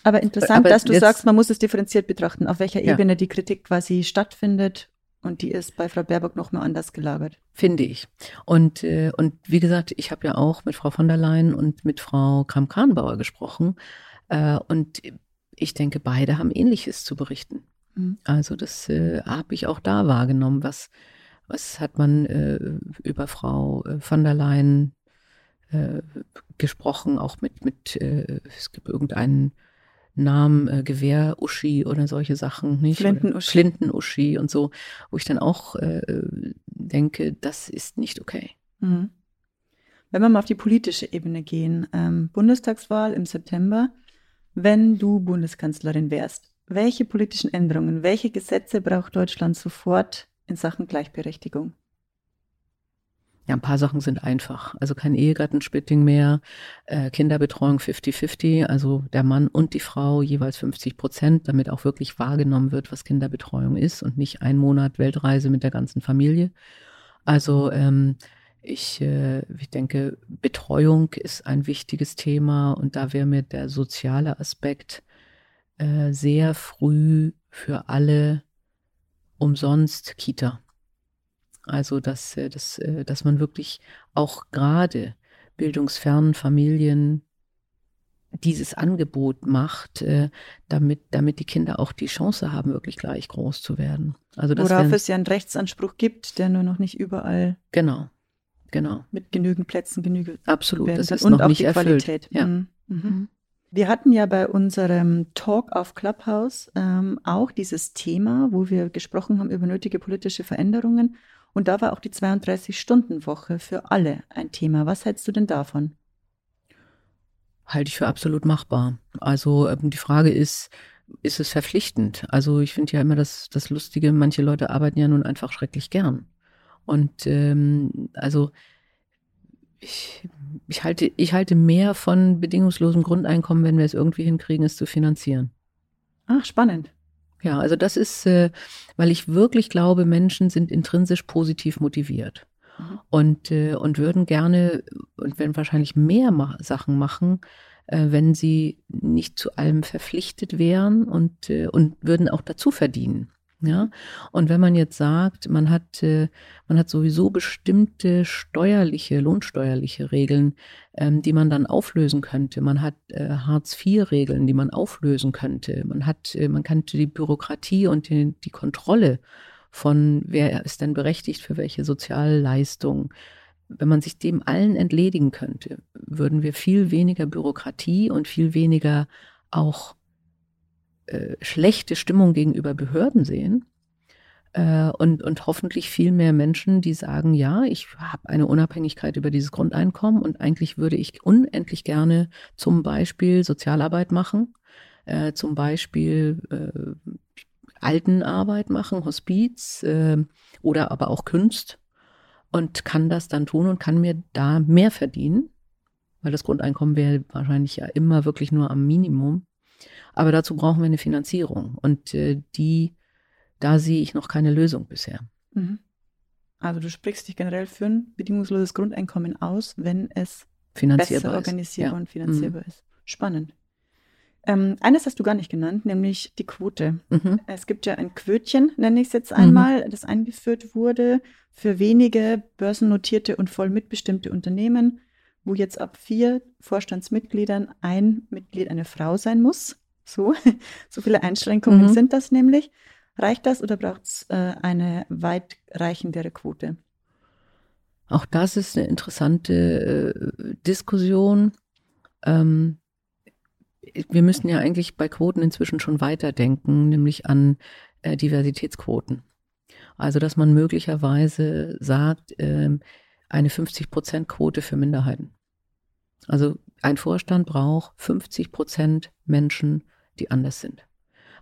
Aber interessant, aber dass du sagst, man muss es differenziert betrachten, auf welcher ja. Ebene die Kritik quasi stattfindet. Und die ist bei Frau Baerbock nochmal anders gelagert. Finde ich. Und, äh, und wie gesagt, ich habe ja auch mit Frau von der Leyen und mit Frau Kram-Karrenbauer gesprochen. Äh, und ich denke, beide haben Ähnliches zu berichten. Mhm. Also das äh, habe ich auch da wahrgenommen. Was, was hat man äh, über Frau äh, von der Leyen äh, gesprochen, auch mit, mit es gibt irgendeinen Namen, äh, Gewehr, Uschi oder solche Sachen, nicht? Flinten-Uschi. Flinten-Uschi und so, wo ich dann auch äh, denke, das ist nicht okay. Mhm. Wenn wir mal auf die politische Ebene gehen, ähm, Bundestagswahl im September, wenn du Bundeskanzlerin wärst, welche politischen Änderungen, welche Gesetze braucht Deutschland sofort in Sachen Gleichberechtigung? Ja, ein paar Sachen sind einfach. Also kein Ehegattensplitting mehr, äh, Kinderbetreuung 50-50, also der Mann und die Frau jeweils 50 Prozent, damit auch wirklich wahrgenommen wird, was Kinderbetreuung ist und nicht ein Monat Weltreise mit der ganzen Familie. Also ähm, ich, äh, ich denke, Betreuung ist ein wichtiges Thema und da wäre mir der soziale Aspekt äh, sehr früh für alle umsonst Kita. Also, dass, äh, dass, äh, dass man wirklich auch gerade bildungsfernen Familien dieses Angebot macht, äh, damit, damit die Kinder auch die Chance haben, wirklich gleich groß zu werden. Also Worauf es ja einen Rechtsanspruch gibt, der nur noch nicht überall genau, genau. mit genügend Plätzen genügend Absolut, das ist und noch auch nicht die erfüllt. Qualität. Ja. Mhm. Mhm. Wir hatten ja bei unserem Talk auf Clubhouse ähm, auch dieses Thema, wo wir gesprochen haben über nötige politische Veränderungen. Und da war auch die 32-Stunden-Woche für alle ein Thema. Was hältst du denn davon? Halte ich für absolut machbar. Also ähm, die Frage ist, ist es verpflichtend? Also ich finde ja immer das, das Lustige, manche Leute arbeiten ja nun einfach schrecklich gern. Und ähm, also ich, ich, halte, ich halte mehr von bedingungslosem Grundeinkommen, wenn wir es irgendwie hinkriegen, es zu finanzieren. Ach, spannend. Ja, also das ist, äh, weil ich wirklich glaube, Menschen sind intrinsisch positiv motiviert mhm. und, äh, und würden gerne und werden wahrscheinlich mehr ma Sachen machen, äh, wenn sie nicht zu allem verpflichtet wären und, äh, und würden auch dazu verdienen. Ja, und wenn man jetzt sagt, man hat, äh, man hat sowieso bestimmte steuerliche, lohnsteuerliche Regeln, ähm, die man dann auflösen könnte. Man hat äh, Hartz-IV-Regeln, die man auflösen könnte. Man hat, äh, man könnte die Bürokratie und die, die Kontrolle von wer ist denn berechtigt für welche Sozialleistung. Wenn man sich dem allen entledigen könnte, würden wir viel weniger Bürokratie und viel weniger auch äh, schlechte Stimmung gegenüber Behörden sehen äh, und, und hoffentlich viel mehr Menschen, die sagen, ja, ich habe eine Unabhängigkeit über dieses Grundeinkommen und eigentlich würde ich unendlich gerne zum Beispiel Sozialarbeit machen, äh, zum Beispiel äh, Altenarbeit machen, Hospiz äh, oder aber auch Kunst und kann das dann tun und kann mir da mehr verdienen, weil das Grundeinkommen wäre wahrscheinlich ja immer wirklich nur am Minimum. Aber dazu brauchen wir eine Finanzierung und äh, die, da sehe ich noch keine Lösung bisher. Mhm. Also du sprichst dich generell für ein bedingungsloses Grundeinkommen aus, wenn es besser organisierbar ja. und finanzierbar mhm. ist. Spannend. Ähm, eines hast du gar nicht genannt, nämlich die Quote. Mhm. Es gibt ja ein Quötchen, nenne ich es jetzt einmal, mhm. das eingeführt wurde für wenige börsennotierte und voll mitbestimmte Unternehmen, wo jetzt ab vier Vorstandsmitgliedern ein Mitglied eine Frau sein muss. So, so viele Einschränkungen mhm. sind das nämlich. Reicht das oder braucht es äh, eine weitreichendere Quote? Auch das ist eine interessante äh, Diskussion. Ähm, wir müssen ja eigentlich bei Quoten inzwischen schon weiterdenken, nämlich an äh, Diversitätsquoten. Also, dass man möglicherweise sagt, ähm, eine 50-Prozent-Quote für Minderheiten. Also ein Vorstand braucht 50 Prozent Menschen, die anders sind.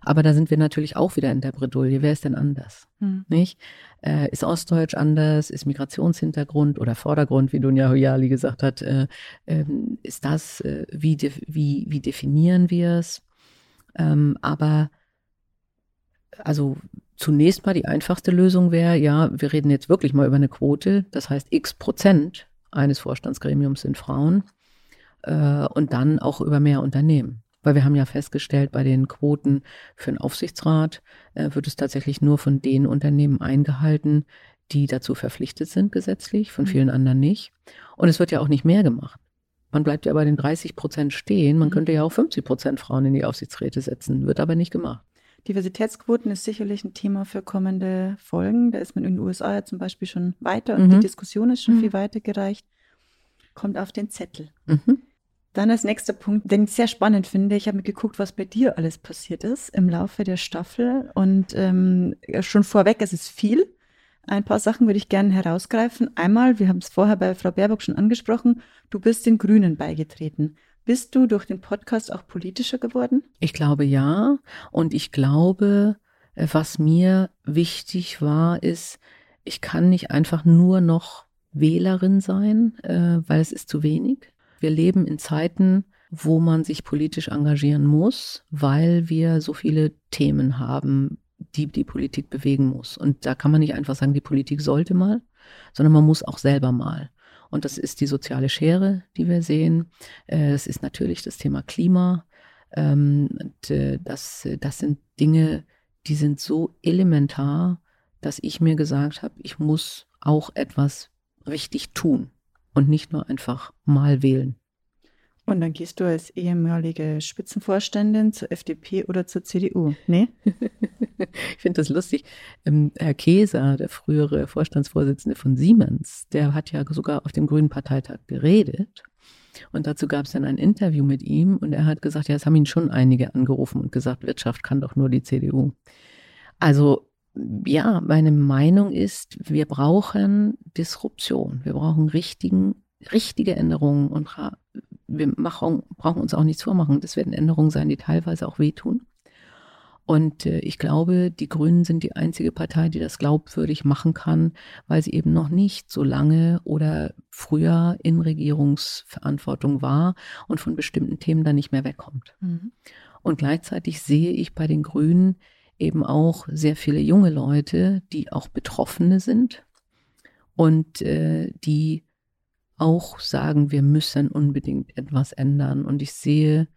Aber da sind wir natürlich auch wieder in der Bredouille. Wer ist denn anders? Hm. Nicht? Äh, ist Ostdeutsch anders? Ist Migrationshintergrund oder Vordergrund, wie Dunja Hoyali gesagt hat? Äh, äh, ist das, äh, wie, wie, wie definieren wir es? Ähm, aber also zunächst mal die einfachste Lösung wäre, ja, wir reden jetzt wirklich mal über eine Quote. Das heißt, x Prozent eines Vorstandsgremiums sind Frauen äh, und dann auch über mehr Unternehmen. Weil wir haben ja festgestellt, bei den Quoten für den Aufsichtsrat äh, wird es tatsächlich nur von den Unternehmen eingehalten, die dazu verpflichtet sind gesetzlich, von mhm. vielen anderen nicht. Und es wird ja auch nicht mehr gemacht. Man bleibt ja bei den 30 Prozent stehen. Man mhm. könnte ja auch 50 Prozent Frauen in die Aufsichtsräte setzen, wird aber nicht gemacht. Diversitätsquoten ist sicherlich ein Thema für kommende Folgen. Da ist man in den USA ja zum Beispiel schon weiter und mhm. die Diskussion ist schon mhm. viel weiter gereicht. Kommt auf den Zettel. Mhm. Dann als nächster Punkt, den ich sehr spannend finde. Ich habe mir geguckt, was bei dir alles passiert ist im Laufe der Staffel. Und ähm, schon vorweg, es ist viel. Ein paar Sachen würde ich gerne herausgreifen. Einmal, wir haben es vorher bei Frau Baerbock schon angesprochen, du bist den Grünen beigetreten. Bist du durch den Podcast auch politischer geworden? Ich glaube ja. Und ich glaube, was mir wichtig war, ist, ich kann nicht einfach nur noch Wählerin sein, äh, weil es ist zu wenig. Wir leben in Zeiten, wo man sich politisch engagieren muss, weil wir so viele Themen haben, die die Politik bewegen muss. Und da kann man nicht einfach sagen, die Politik sollte mal, sondern man muss auch selber mal. Und das ist die soziale Schere, die wir sehen. Äh, es ist natürlich das Thema Klima. Ähm, äh, das, das sind Dinge, die sind so elementar, dass ich mir gesagt habe, ich muss auch etwas richtig tun und nicht nur einfach mal wählen. Und dann gehst du als ehemalige Spitzenvorständin zur FDP oder zur CDU, ne? ich finde das lustig. Ähm, Herr Keser, der frühere Vorstandsvorsitzende von Siemens, der hat ja sogar auf dem Grünen Parteitag geredet. Und dazu gab es dann ein Interview mit ihm und er hat gesagt, ja, es haben ihn schon einige angerufen und gesagt, Wirtschaft kann doch nur die CDU. Also ja, meine Meinung ist, wir brauchen Disruption. Wir brauchen richtigen, richtige Änderungen und wir machen, brauchen uns auch nichts vormachen. Das werden Änderungen sein, die teilweise auch wehtun. Und äh, ich glaube, die Grünen sind die einzige Partei, die das glaubwürdig machen kann, weil sie eben noch nicht so lange oder früher in Regierungsverantwortung war und von bestimmten Themen dann nicht mehr wegkommt. Mhm. Und gleichzeitig sehe ich bei den Grünen eben auch sehr viele junge Leute, die auch Betroffene sind und äh, die auch sagen, wir müssen unbedingt etwas ändern. Und ich sehe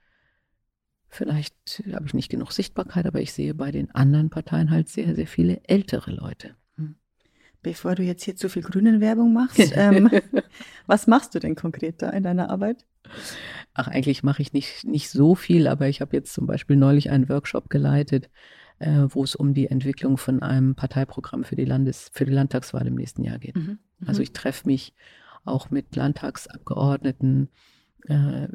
Vielleicht habe ich nicht genug Sichtbarkeit, aber ich sehe bei den anderen Parteien halt sehr, sehr viele ältere Leute. Hm. Bevor du jetzt hier zu viel Grünen-Werbung machst, ähm, was machst du denn konkret da in deiner Arbeit? Ach, eigentlich mache ich nicht, nicht so viel, aber ich habe jetzt zum Beispiel neulich einen Workshop geleitet, äh, wo es um die Entwicklung von einem Parteiprogramm für die, Landes-, für die Landtagswahl im nächsten Jahr geht. Mhm. Also mhm. ich treffe mich auch mit Landtagsabgeordneten, äh,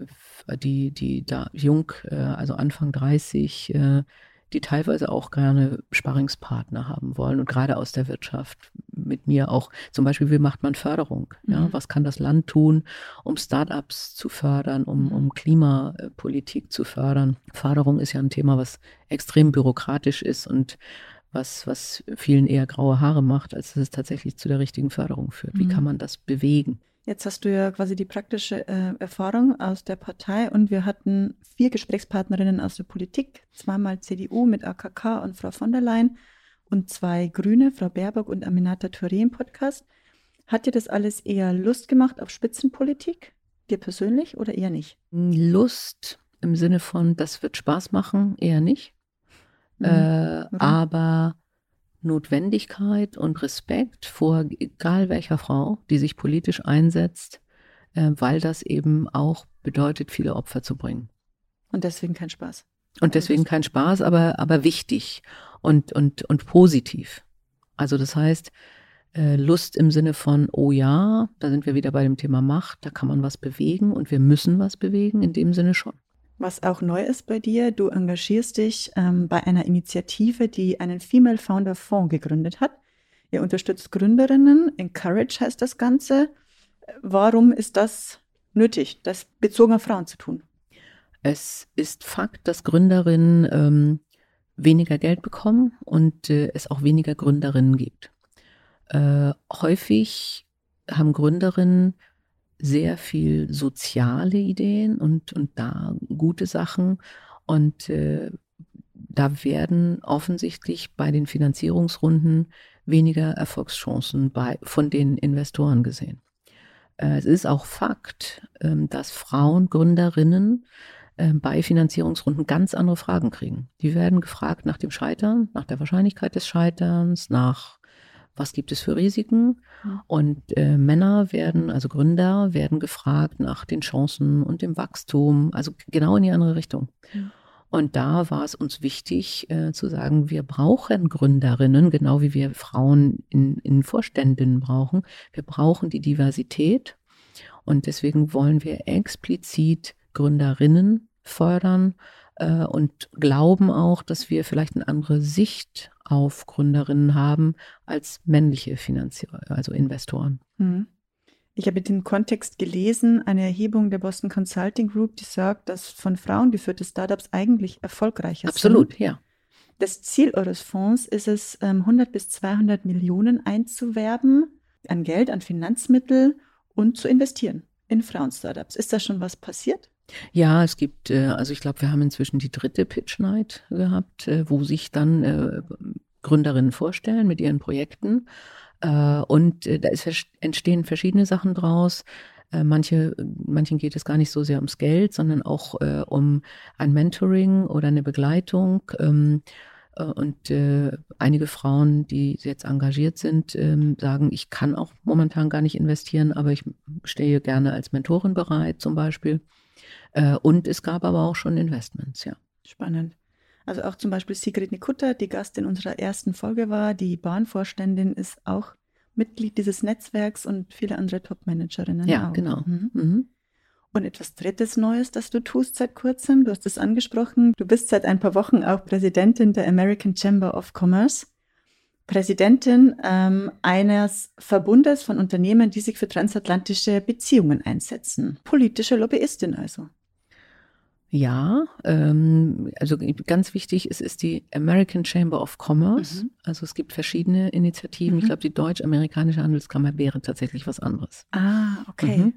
die, die da jung, äh, also Anfang 30, äh, die teilweise auch gerne Sparringspartner haben wollen und gerade aus der Wirtschaft mit mir auch zum Beispiel, wie macht man Förderung? Ja, mhm. was kann das Land tun, um Startups zu fördern, um, mhm. um Klimapolitik zu fördern? Förderung ist ja ein Thema, was extrem bürokratisch ist und was, was vielen eher graue Haare macht, als dass es tatsächlich zu der richtigen Förderung führt. Wie kann mhm. man das bewegen? Jetzt hast du ja quasi die praktische äh, Erfahrung aus der Partei und wir hatten vier Gesprächspartnerinnen aus der Politik, zweimal CDU mit AKK und Frau von der Leyen und zwei Grüne, Frau Baerbock und Aminata Touré im Podcast. Hat dir das alles eher Lust gemacht auf Spitzenpolitik, dir persönlich oder eher nicht? Lust im Sinne von, das wird Spaß machen, eher nicht. Mhm. Äh, aber Notwendigkeit und Respekt vor egal welcher Frau, die sich politisch einsetzt, äh, weil das eben auch bedeutet, viele Opfer zu bringen. Und deswegen kein Spaß. Und deswegen kein Spaß, aber, aber wichtig und, und, und positiv. Also das heißt, äh, Lust im Sinne von, oh ja, da sind wir wieder bei dem Thema Macht, da kann man was bewegen und wir müssen was bewegen, in dem Sinne schon. Was auch neu ist bei dir, du engagierst dich ähm, bei einer Initiative, die einen Female Founder Fonds gegründet hat. Ihr unterstützt Gründerinnen, Encourage heißt das Ganze. Warum ist das nötig, das bezogen auf Frauen zu tun? Es ist Fakt, dass Gründerinnen ähm, weniger Geld bekommen und äh, es auch weniger Gründerinnen gibt. Äh, häufig haben Gründerinnen sehr viel soziale Ideen und, und da gute Sachen. Und äh, da werden offensichtlich bei den Finanzierungsrunden weniger Erfolgschancen bei, von den Investoren gesehen. Äh, es ist auch Fakt, äh, dass Frauen, Gründerinnen äh, bei Finanzierungsrunden ganz andere Fragen kriegen. Die werden gefragt nach dem Scheitern, nach der Wahrscheinlichkeit des Scheiterns, nach was gibt es für Risiken. Und äh, Männer werden, also Gründer, werden gefragt nach den Chancen und dem Wachstum, also genau in die andere Richtung. Und da war es uns wichtig äh, zu sagen, wir brauchen Gründerinnen, genau wie wir Frauen in, in Vorständen brauchen. Wir brauchen die Diversität. Und deswegen wollen wir explizit Gründerinnen fördern äh, und glauben auch, dass wir vielleicht eine andere Sicht auf Gründerinnen haben als männliche Finanzierer, also Investoren. Mhm. Ich habe den Kontext gelesen, eine Erhebung der Boston Consulting Group, die sagt, dass von Frauen geführte Startups eigentlich erfolgreicher Absolut, sind. Absolut, ja. Das Ziel eures Fonds ist es, 100 ähm, bis 200 Millionen einzuwerben an Geld, an Finanzmittel und zu investieren in Frauen-Startups. Ist da schon was passiert? Ja, es gibt, äh, also ich glaube, wir haben inzwischen die dritte Pitch Night gehabt, äh, wo sich dann äh, Gründerinnen vorstellen mit ihren Projekten. Und da ist, entstehen verschiedene Sachen draus. Manche, manchen geht es gar nicht so sehr ums Geld, sondern auch um ein Mentoring oder eine Begleitung. Ähm, und einige Frauen, die jetzt engagiert sind, ähm, sagen, ich kann auch momentan gar nicht investieren, aber ich stehe gerne als Mentorin bereit zum Beispiel. Äh, und es gab aber auch schon Investments, ja. Spannend. Also auch zum Beispiel Sigrid Nikutta, die Gast in unserer ersten Folge war, die Bahnvorständin, ist auch Mitglied dieses Netzwerks und viele andere Top-Managerinnen. Ja, auch. genau. Mhm. Mhm. Und etwas Drittes Neues, das du tust seit kurzem, du hast es angesprochen, du bist seit ein paar Wochen auch Präsidentin der American Chamber of Commerce. Präsidentin ähm, eines Verbundes von Unternehmen, die sich für transatlantische Beziehungen einsetzen. Politische Lobbyistin also. Ja, ähm, also ganz wichtig ist, ist die American Chamber of Commerce. Mhm. Also es gibt verschiedene Initiativen. Mhm. Ich glaube, die deutsch-amerikanische Handelskammer wäre tatsächlich was anderes. Ah, okay. Mhm.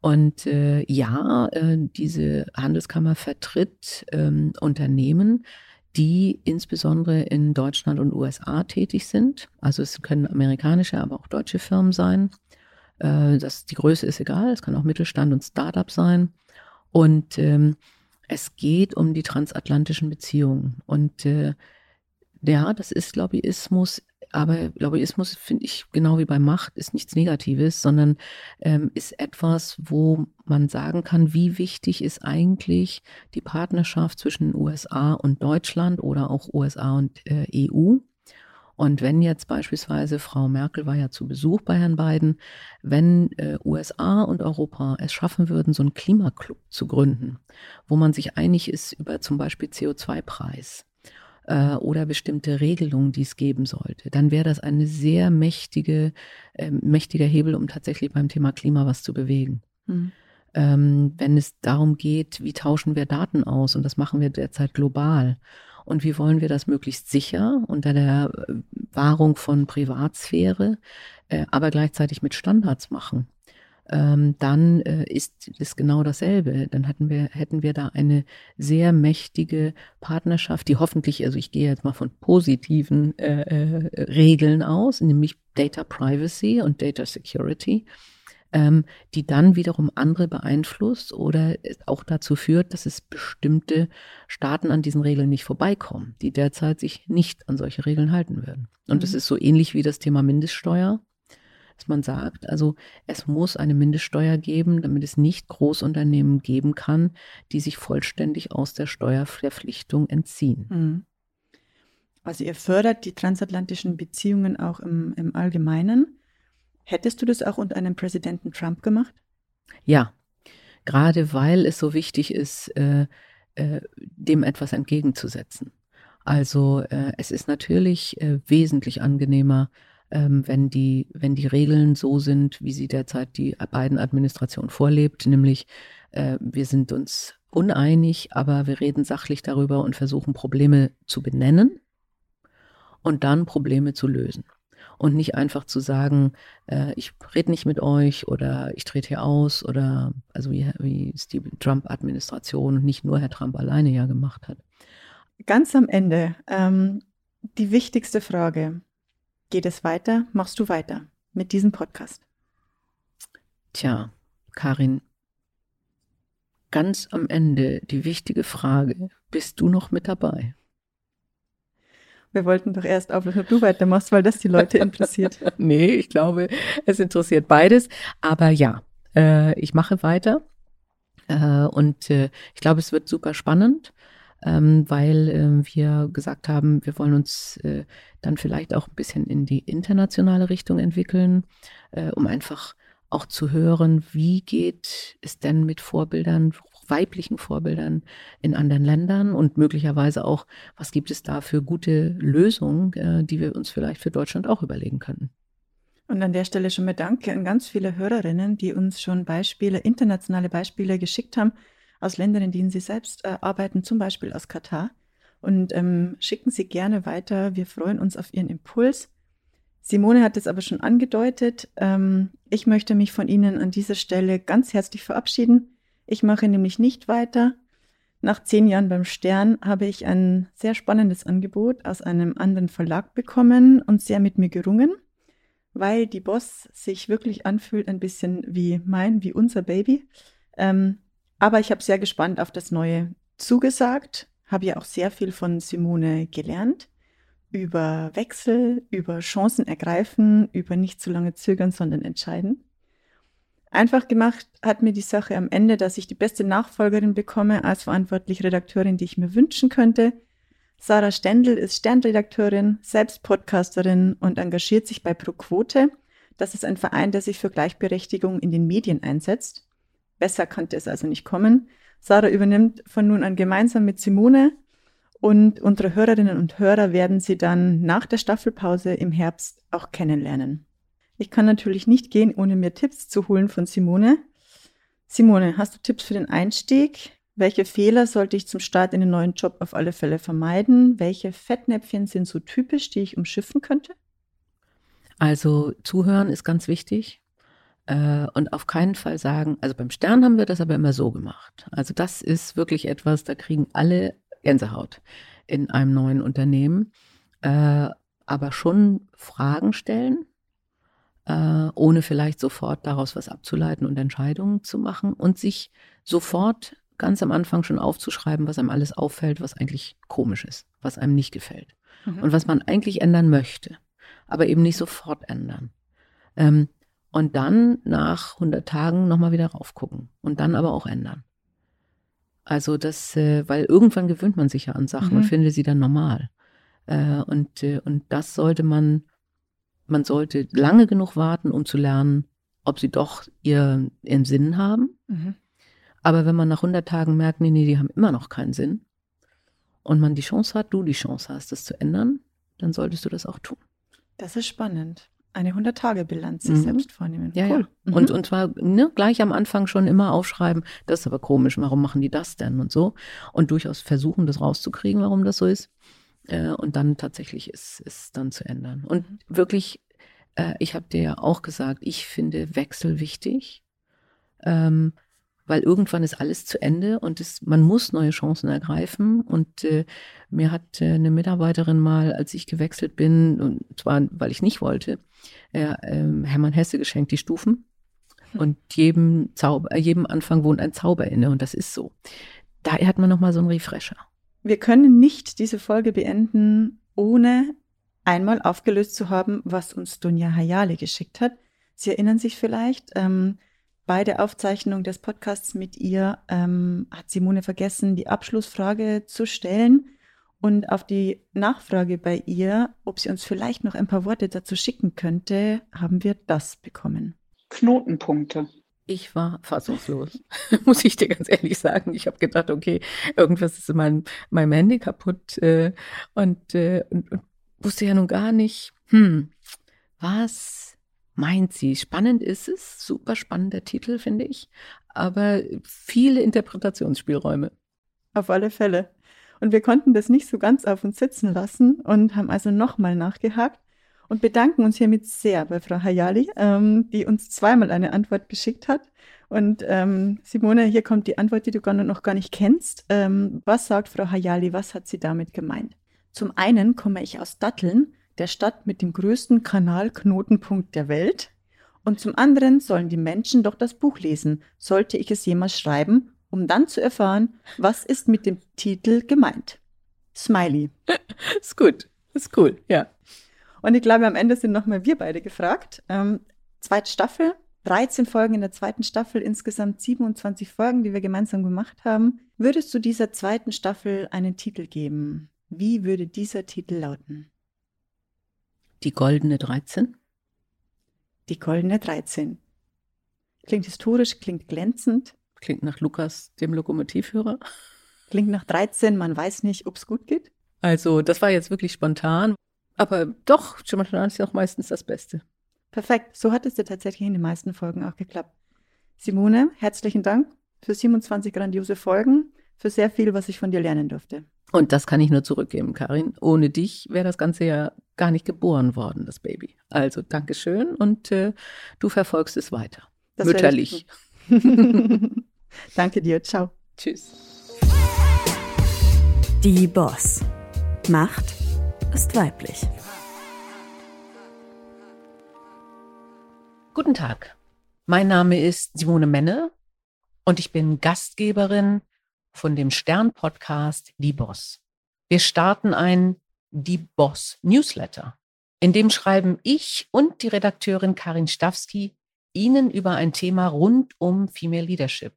Und äh, ja, äh, diese Handelskammer vertritt ähm, Unternehmen, die insbesondere in Deutschland und USA tätig sind. Also es können amerikanische, aber auch deutsche Firmen sein. Äh, das, die Größe ist egal, es kann auch Mittelstand und Startup sein. Und ähm, es geht um die transatlantischen Beziehungen. Und äh, ja, das ist Lobbyismus, aber Lobbyismus, finde ich, genau wie bei Macht, ist nichts Negatives, sondern ähm, ist etwas, wo man sagen kann, wie wichtig ist eigentlich die Partnerschaft zwischen USA und Deutschland oder auch USA und äh, EU. Und wenn jetzt beispielsweise Frau Merkel war ja zu Besuch bei Herrn Biden, wenn äh, USA und Europa es schaffen würden, so einen Klimaclub zu gründen, wo man sich einig ist über zum Beispiel CO2-Preis äh, oder bestimmte Regelungen, die es geben sollte, dann wäre das eine sehr mächtige, äh, mächtiger Hebel, um tatsächlich beim Thema Klima was zu bewegen. Mhm. Ähm, wenn es darum geht, wie tauschen wir Daten aus, und das machen wir derzeit global und wie wollen wir das möglichst sicher unter der äh, Wahrung von Privatsphäre, äh, aber gleichzeitig mit Standards machen. Ähm, dann äh, ist es genau dasselbe. Dann hatten wir, hätten wir da eine sehr mächtige Partnerschaft, die hoffentlich, also ich gehe jetzt mal von positiven äh, äh, Regeln aus, nämlich Data Privacy und Data Security, ähm, die dann wiederum andere beeinflusst oder auch dazu führt, dass es bestimmte Staaten an diesen Regeln nicht vorbeikommen, die derzeit sich nicht an solche Regeln halten würden. Und es mhm. ist so ähnlich wie das Thema Mindeststeuer, dass man sagt, also es muss eine Mindeststeuer geben, damit es nicht Großunternehmen geben kann, die sich vollständig aus der Steuerverpflichtung entziehen. Mhm. Also ihr fördert die transatlantischen Beziehungen auch im, im Allgemeinen. Hättest du das auch unter einem Präsidenten Trump gemacht? Ja, gerade weil es so wichtig ist, äh, äh, dem etwas entgegenzusetzen. Also äh, es ist natürlich äh, wesentlich angenehmer, ähm, wenn, die, wenn die Regeln so sind, wie sie derzeit die beiden Administration vorlebt, nämlich äh, wir sind uns uneinig, aber wir reden sachlich darüber und versuchen Probleme zu benennen und dann Probleme zu lösen und nicht einfach zu sagen, äh, ich rede nicht mit euch oder ich trete hier aus oder also wie, wie es die Trump-Administration und nicht nur Herr Trump alleine ja gemacht hat. Ganz am Ende ähm, die wichtigste Frage. Geht es weiter? Machst du weiter mit diesem Podcast? Tja, Karin, ganz am Ende die wichtige Frage, bist du noch mit dabei? Wir wollten doch erst aufhören, ob du weitermachst, weil das die Leute interessiert. nee, ich glaube, es interessiert beides. Aber ja, äh, ich mache weiter. Äh, und äh, ich glaube, es wird super spannend, ähm, weil äh, wir gesagt haben, wir wollen uns äh, dann vielleicht auch ein bisschen in die internationale Richtung entwickeln, äh, um einfach auch zu hören, wie geht es denn mit Vorbildern, weiblichen Vorbildern in anderen Ländern und möglicherweise auch, was gibt es da für gute Lösungen, äh, die wir uns vielleicht für Deutschland auch überlegen könnten. Und an der Stelle schon mal Danke an ganz viele Hörerinnen, die uns schon Beispiele, internationale Beispiele geschickt haben aus Ländern, in denen sie selbst äh, arbeiten, zum Beispiel aus Katar. Und ähm, schicken Sie gerne weiter. Wir freuen uns auf Ihren Impuls. Simone hat es aber schon angedeutet. Ähm, ich möchte mich von Ihnen an dieser Stelle ganz herzlich verabschieden. Ich mache nämlich nicht weiter. Nach zehn Jahren beim Stern habe ich ein sehr spannendes Angebot aus einem anderen Verlag bekommen und sehr mit mir gerungen, weil die Boss sich wirklich anfühlt, ein bisschen wie mein, wie unser Baby. Ähm, aber ich habe sehr gespannt auf das Neue zugesagt, habe ja auch sehr viel von Simone gelernt über Wechsel, über Chancen ergreifen, über nicht zu lange zögern, sondern entscheiden. Einfach gemacht hat mir die Sache am Ende, dass ich die beste Nachfolgerin bekomme als verantwortliche Redakteurin, die ich mir wünschen könnte. Sarah Stendel ist Sternredakteurin, selbst Podcasterin und engagiert sich bei ProQuote. Das ist ein Verein, der sich für Gleichberechtigung in den Medien einsetzt. Besser könnte es also nicht kommen. Sarah übernimmt von nun an gemeinsam mit Simone und unsere Hörerinnen und Hörer werden sie dann nach der Staffelpause im Herbst auch kennenlernen. Ich kann natürlich nicht gehen, ohne mir Tipps zu holen von Simone. Simone, hast du Tipps für den Einstieg? Welche Fehler sollte ich zum Start in den neuen Job auf alle Fälle vermeiden? Welche Fettnäpfchen sind so typisch, die ich umschiffen könnte? Also zuhören ist ganz wichtig. Äh, und auf keinen Fall sagen, also beim Stern haben wir das aber immer so gemacht. Also das ist wirklich etwas, da kriegen alle Gänsehaut in einem neuen Unternehmen. Äh, aber schon Fragen stellen, äh, ohne vielleicht sofort daraus was abzuleiten und Entscheidungen zu machen und sich sofort ganz am Anfang schon aufzuschreiben, was einem alles auffällt, was eigentlich komisch ist, was einem nicht gefällt mhm. und was man eigentlich ändern möchte, aber eben nicht sofort ändern. Ähm, und dann nach 100 Tagen nochmal wieder raufgucken und dann aber auch ändern. Also das, äh, weil irgendwann gewöhnt man sich ja an Sachen mhm. und findet sie dann normal. Äh, und, äh, und das sollte man, man sollte lange genug warten, um zu lernen, ob sie doch ihr, ihren Sinn haben. Mhm. Aber wenn man nach 100 Tagen merkt, nee, nee, die haben immer noch keinen Sinn und man die Chance hat, du die Chance hast, das zu ändern, dann solltest du das auch tun. Das ist spannend eine 100-Tage-Bilanz sich mhm. selbst vornehmen. Ja, cool. ja. Mhm. Und, und zwar ne, gleich am Anfang schon immer aufschreiben, das ist aber komisch, warum machen die das denn und so. Und durchaus versuchen, das rauszukriegen, warum das so ist. Äh, und dann tatsächlich ist es dann zu ändern. Und mhm. wirklich, äh, ich habe dir ja auch gesagt, ich finde Wechsel wichtig. Ähm, weil irgendwann ist alles zu Ende und es, man muss neue Chancen ergreifen. Und äh, mir hat äh, eine Mitarbeiterin mal, als ich gewechselt bin, und zwar weil ich nicht wollte, äh, Hermann Hesse geschenkt die Stufen. Hm. Und jedem, Zauber, jedem Anfang wohnt ein Zauber inne und das ist so. Da hat man nochmal so einen Refresher. Wir können nicht diese Folge beenden, ohne einmal aufgelöst zu haben, was uns Dunja Hayali geschickt hat. Sie erinnern sich vielleicht, ähm, bei der Aufzeichnung des Podcasts mit ihr ähm, hat Simone vergessen, die Abschlussfrage zu stellen. Und auf die Nachfrage bei ihr, ob sie uns vielleicht noch ein paar Worte dazu schicken könnte, haben wir das bekommen. Knotenpunkte. Ich war fassungslos, muss ich dir ganz ehrlich sagen. Ich habe gedacht, okay, irgendwas ist in meinem, meinem Handy kaputt äh, und, äh, und, und wusste ja nun gar nicht, hm, was meint sie. Spannend ist es, super spannender Titel, finde ich, aber viele Interpretationsspielräume. Auf alle Fälle. Und wir konnten das nicht so ganz auf uns sitzen lassen und haben also nochmal nachgehakt und bedanken uns hiermit sehr bei Frau Hayali, ähm, die uns zweimal eine Antwort geschickt hat. Und ähm, Simone, hier kommt die Antwort, die du gar noch gar nicht kennst. Ähm, was sagt Frau Hayali? Was hat sie damit gemeint? Zum einen komme ich aus Datteln der Stadt mit dem größten Kanalknotenpunkt der Welt. Und zum anderen sollen die Menschen doch das Buch lesen, sollte ich es jemals schreiben, um dann zu erfahren, was ist mit dem Titel gemeint. Smiley. ist gut, ist cool, ja. Und ich glaube, am Ende sind nochmal wir beide gefragt. Ähm, zweite Staffel, 13 Folgen in der zweiten Staffel, insgesamt 27 Folgen, die wir gemeinsam gemacht haben. Würdest du dieser zweiten Staffel einen Titel geben? Wie würde dieser Titel lauten? Die goldene 13? Die goldene 13. Klingt historisch, klingt glänzend. Klingt nach Lukas, dem Lokomotivführer. Klingt nach 13, man weiß nicht, ob es gut geht. Also, das war jetzt wirklich spontan. Aber doch, spontan ist ja auch meistens das Beste. Perfekt. So hat es dir tatsächlich in den meisten Folgen auch geklappt. Simone, herzlichen Dank für 27 grandiose Folgen, für sehr viel, was ich von dir lernen durfte. Und das kann ich nur zurückgeben, Karin. Ohne dich wäre das Ganze ja gar nicht geboren worden, das Baby. Also Dankeschön und äh, du verfolgst es weiter. Das Mütterlich. Danke dir. Ciao. Tschüss. Die Boss. Macht ist weiblich. Guten Tag. Mein Name ist Simone Menne und ich bin Gastgeberin von dem Stern-Podcast Die Boss. Wir starten ein Die Boss Newsletter. In dem schreiben ich und die Redakteurin Karin Stawski Ihnen über ein Thema rund um Female Leadership,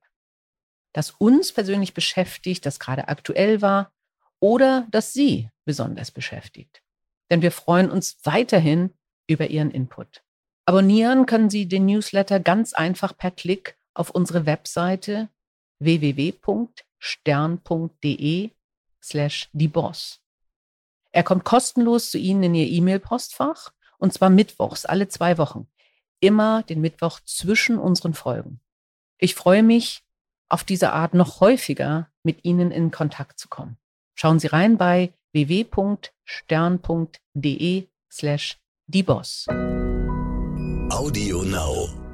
das uns persönlich beschäftigt, das gerade aktuell war oder das Sie besonders beschäftigt. Denn wir freuen uns weiterhin über Ihren Input. Abonnieren können Sie den Newsletter ganz einfach per Klick auf unsere Webseite www stern.de slash die Boss. Er kommt kostenlos zu Ihnen in Ihr E-Mail-Postfach und zwar mittwochs, alle zwei Wochen. Immer den Mittwoch zwischen unseren Folgen. Ich freue mich, auf diese Art noch häufiger mit Ihnen in Kontakt zu kommen. Schauen Sie rein bei www.stern.de slash die Boss. Audio Now.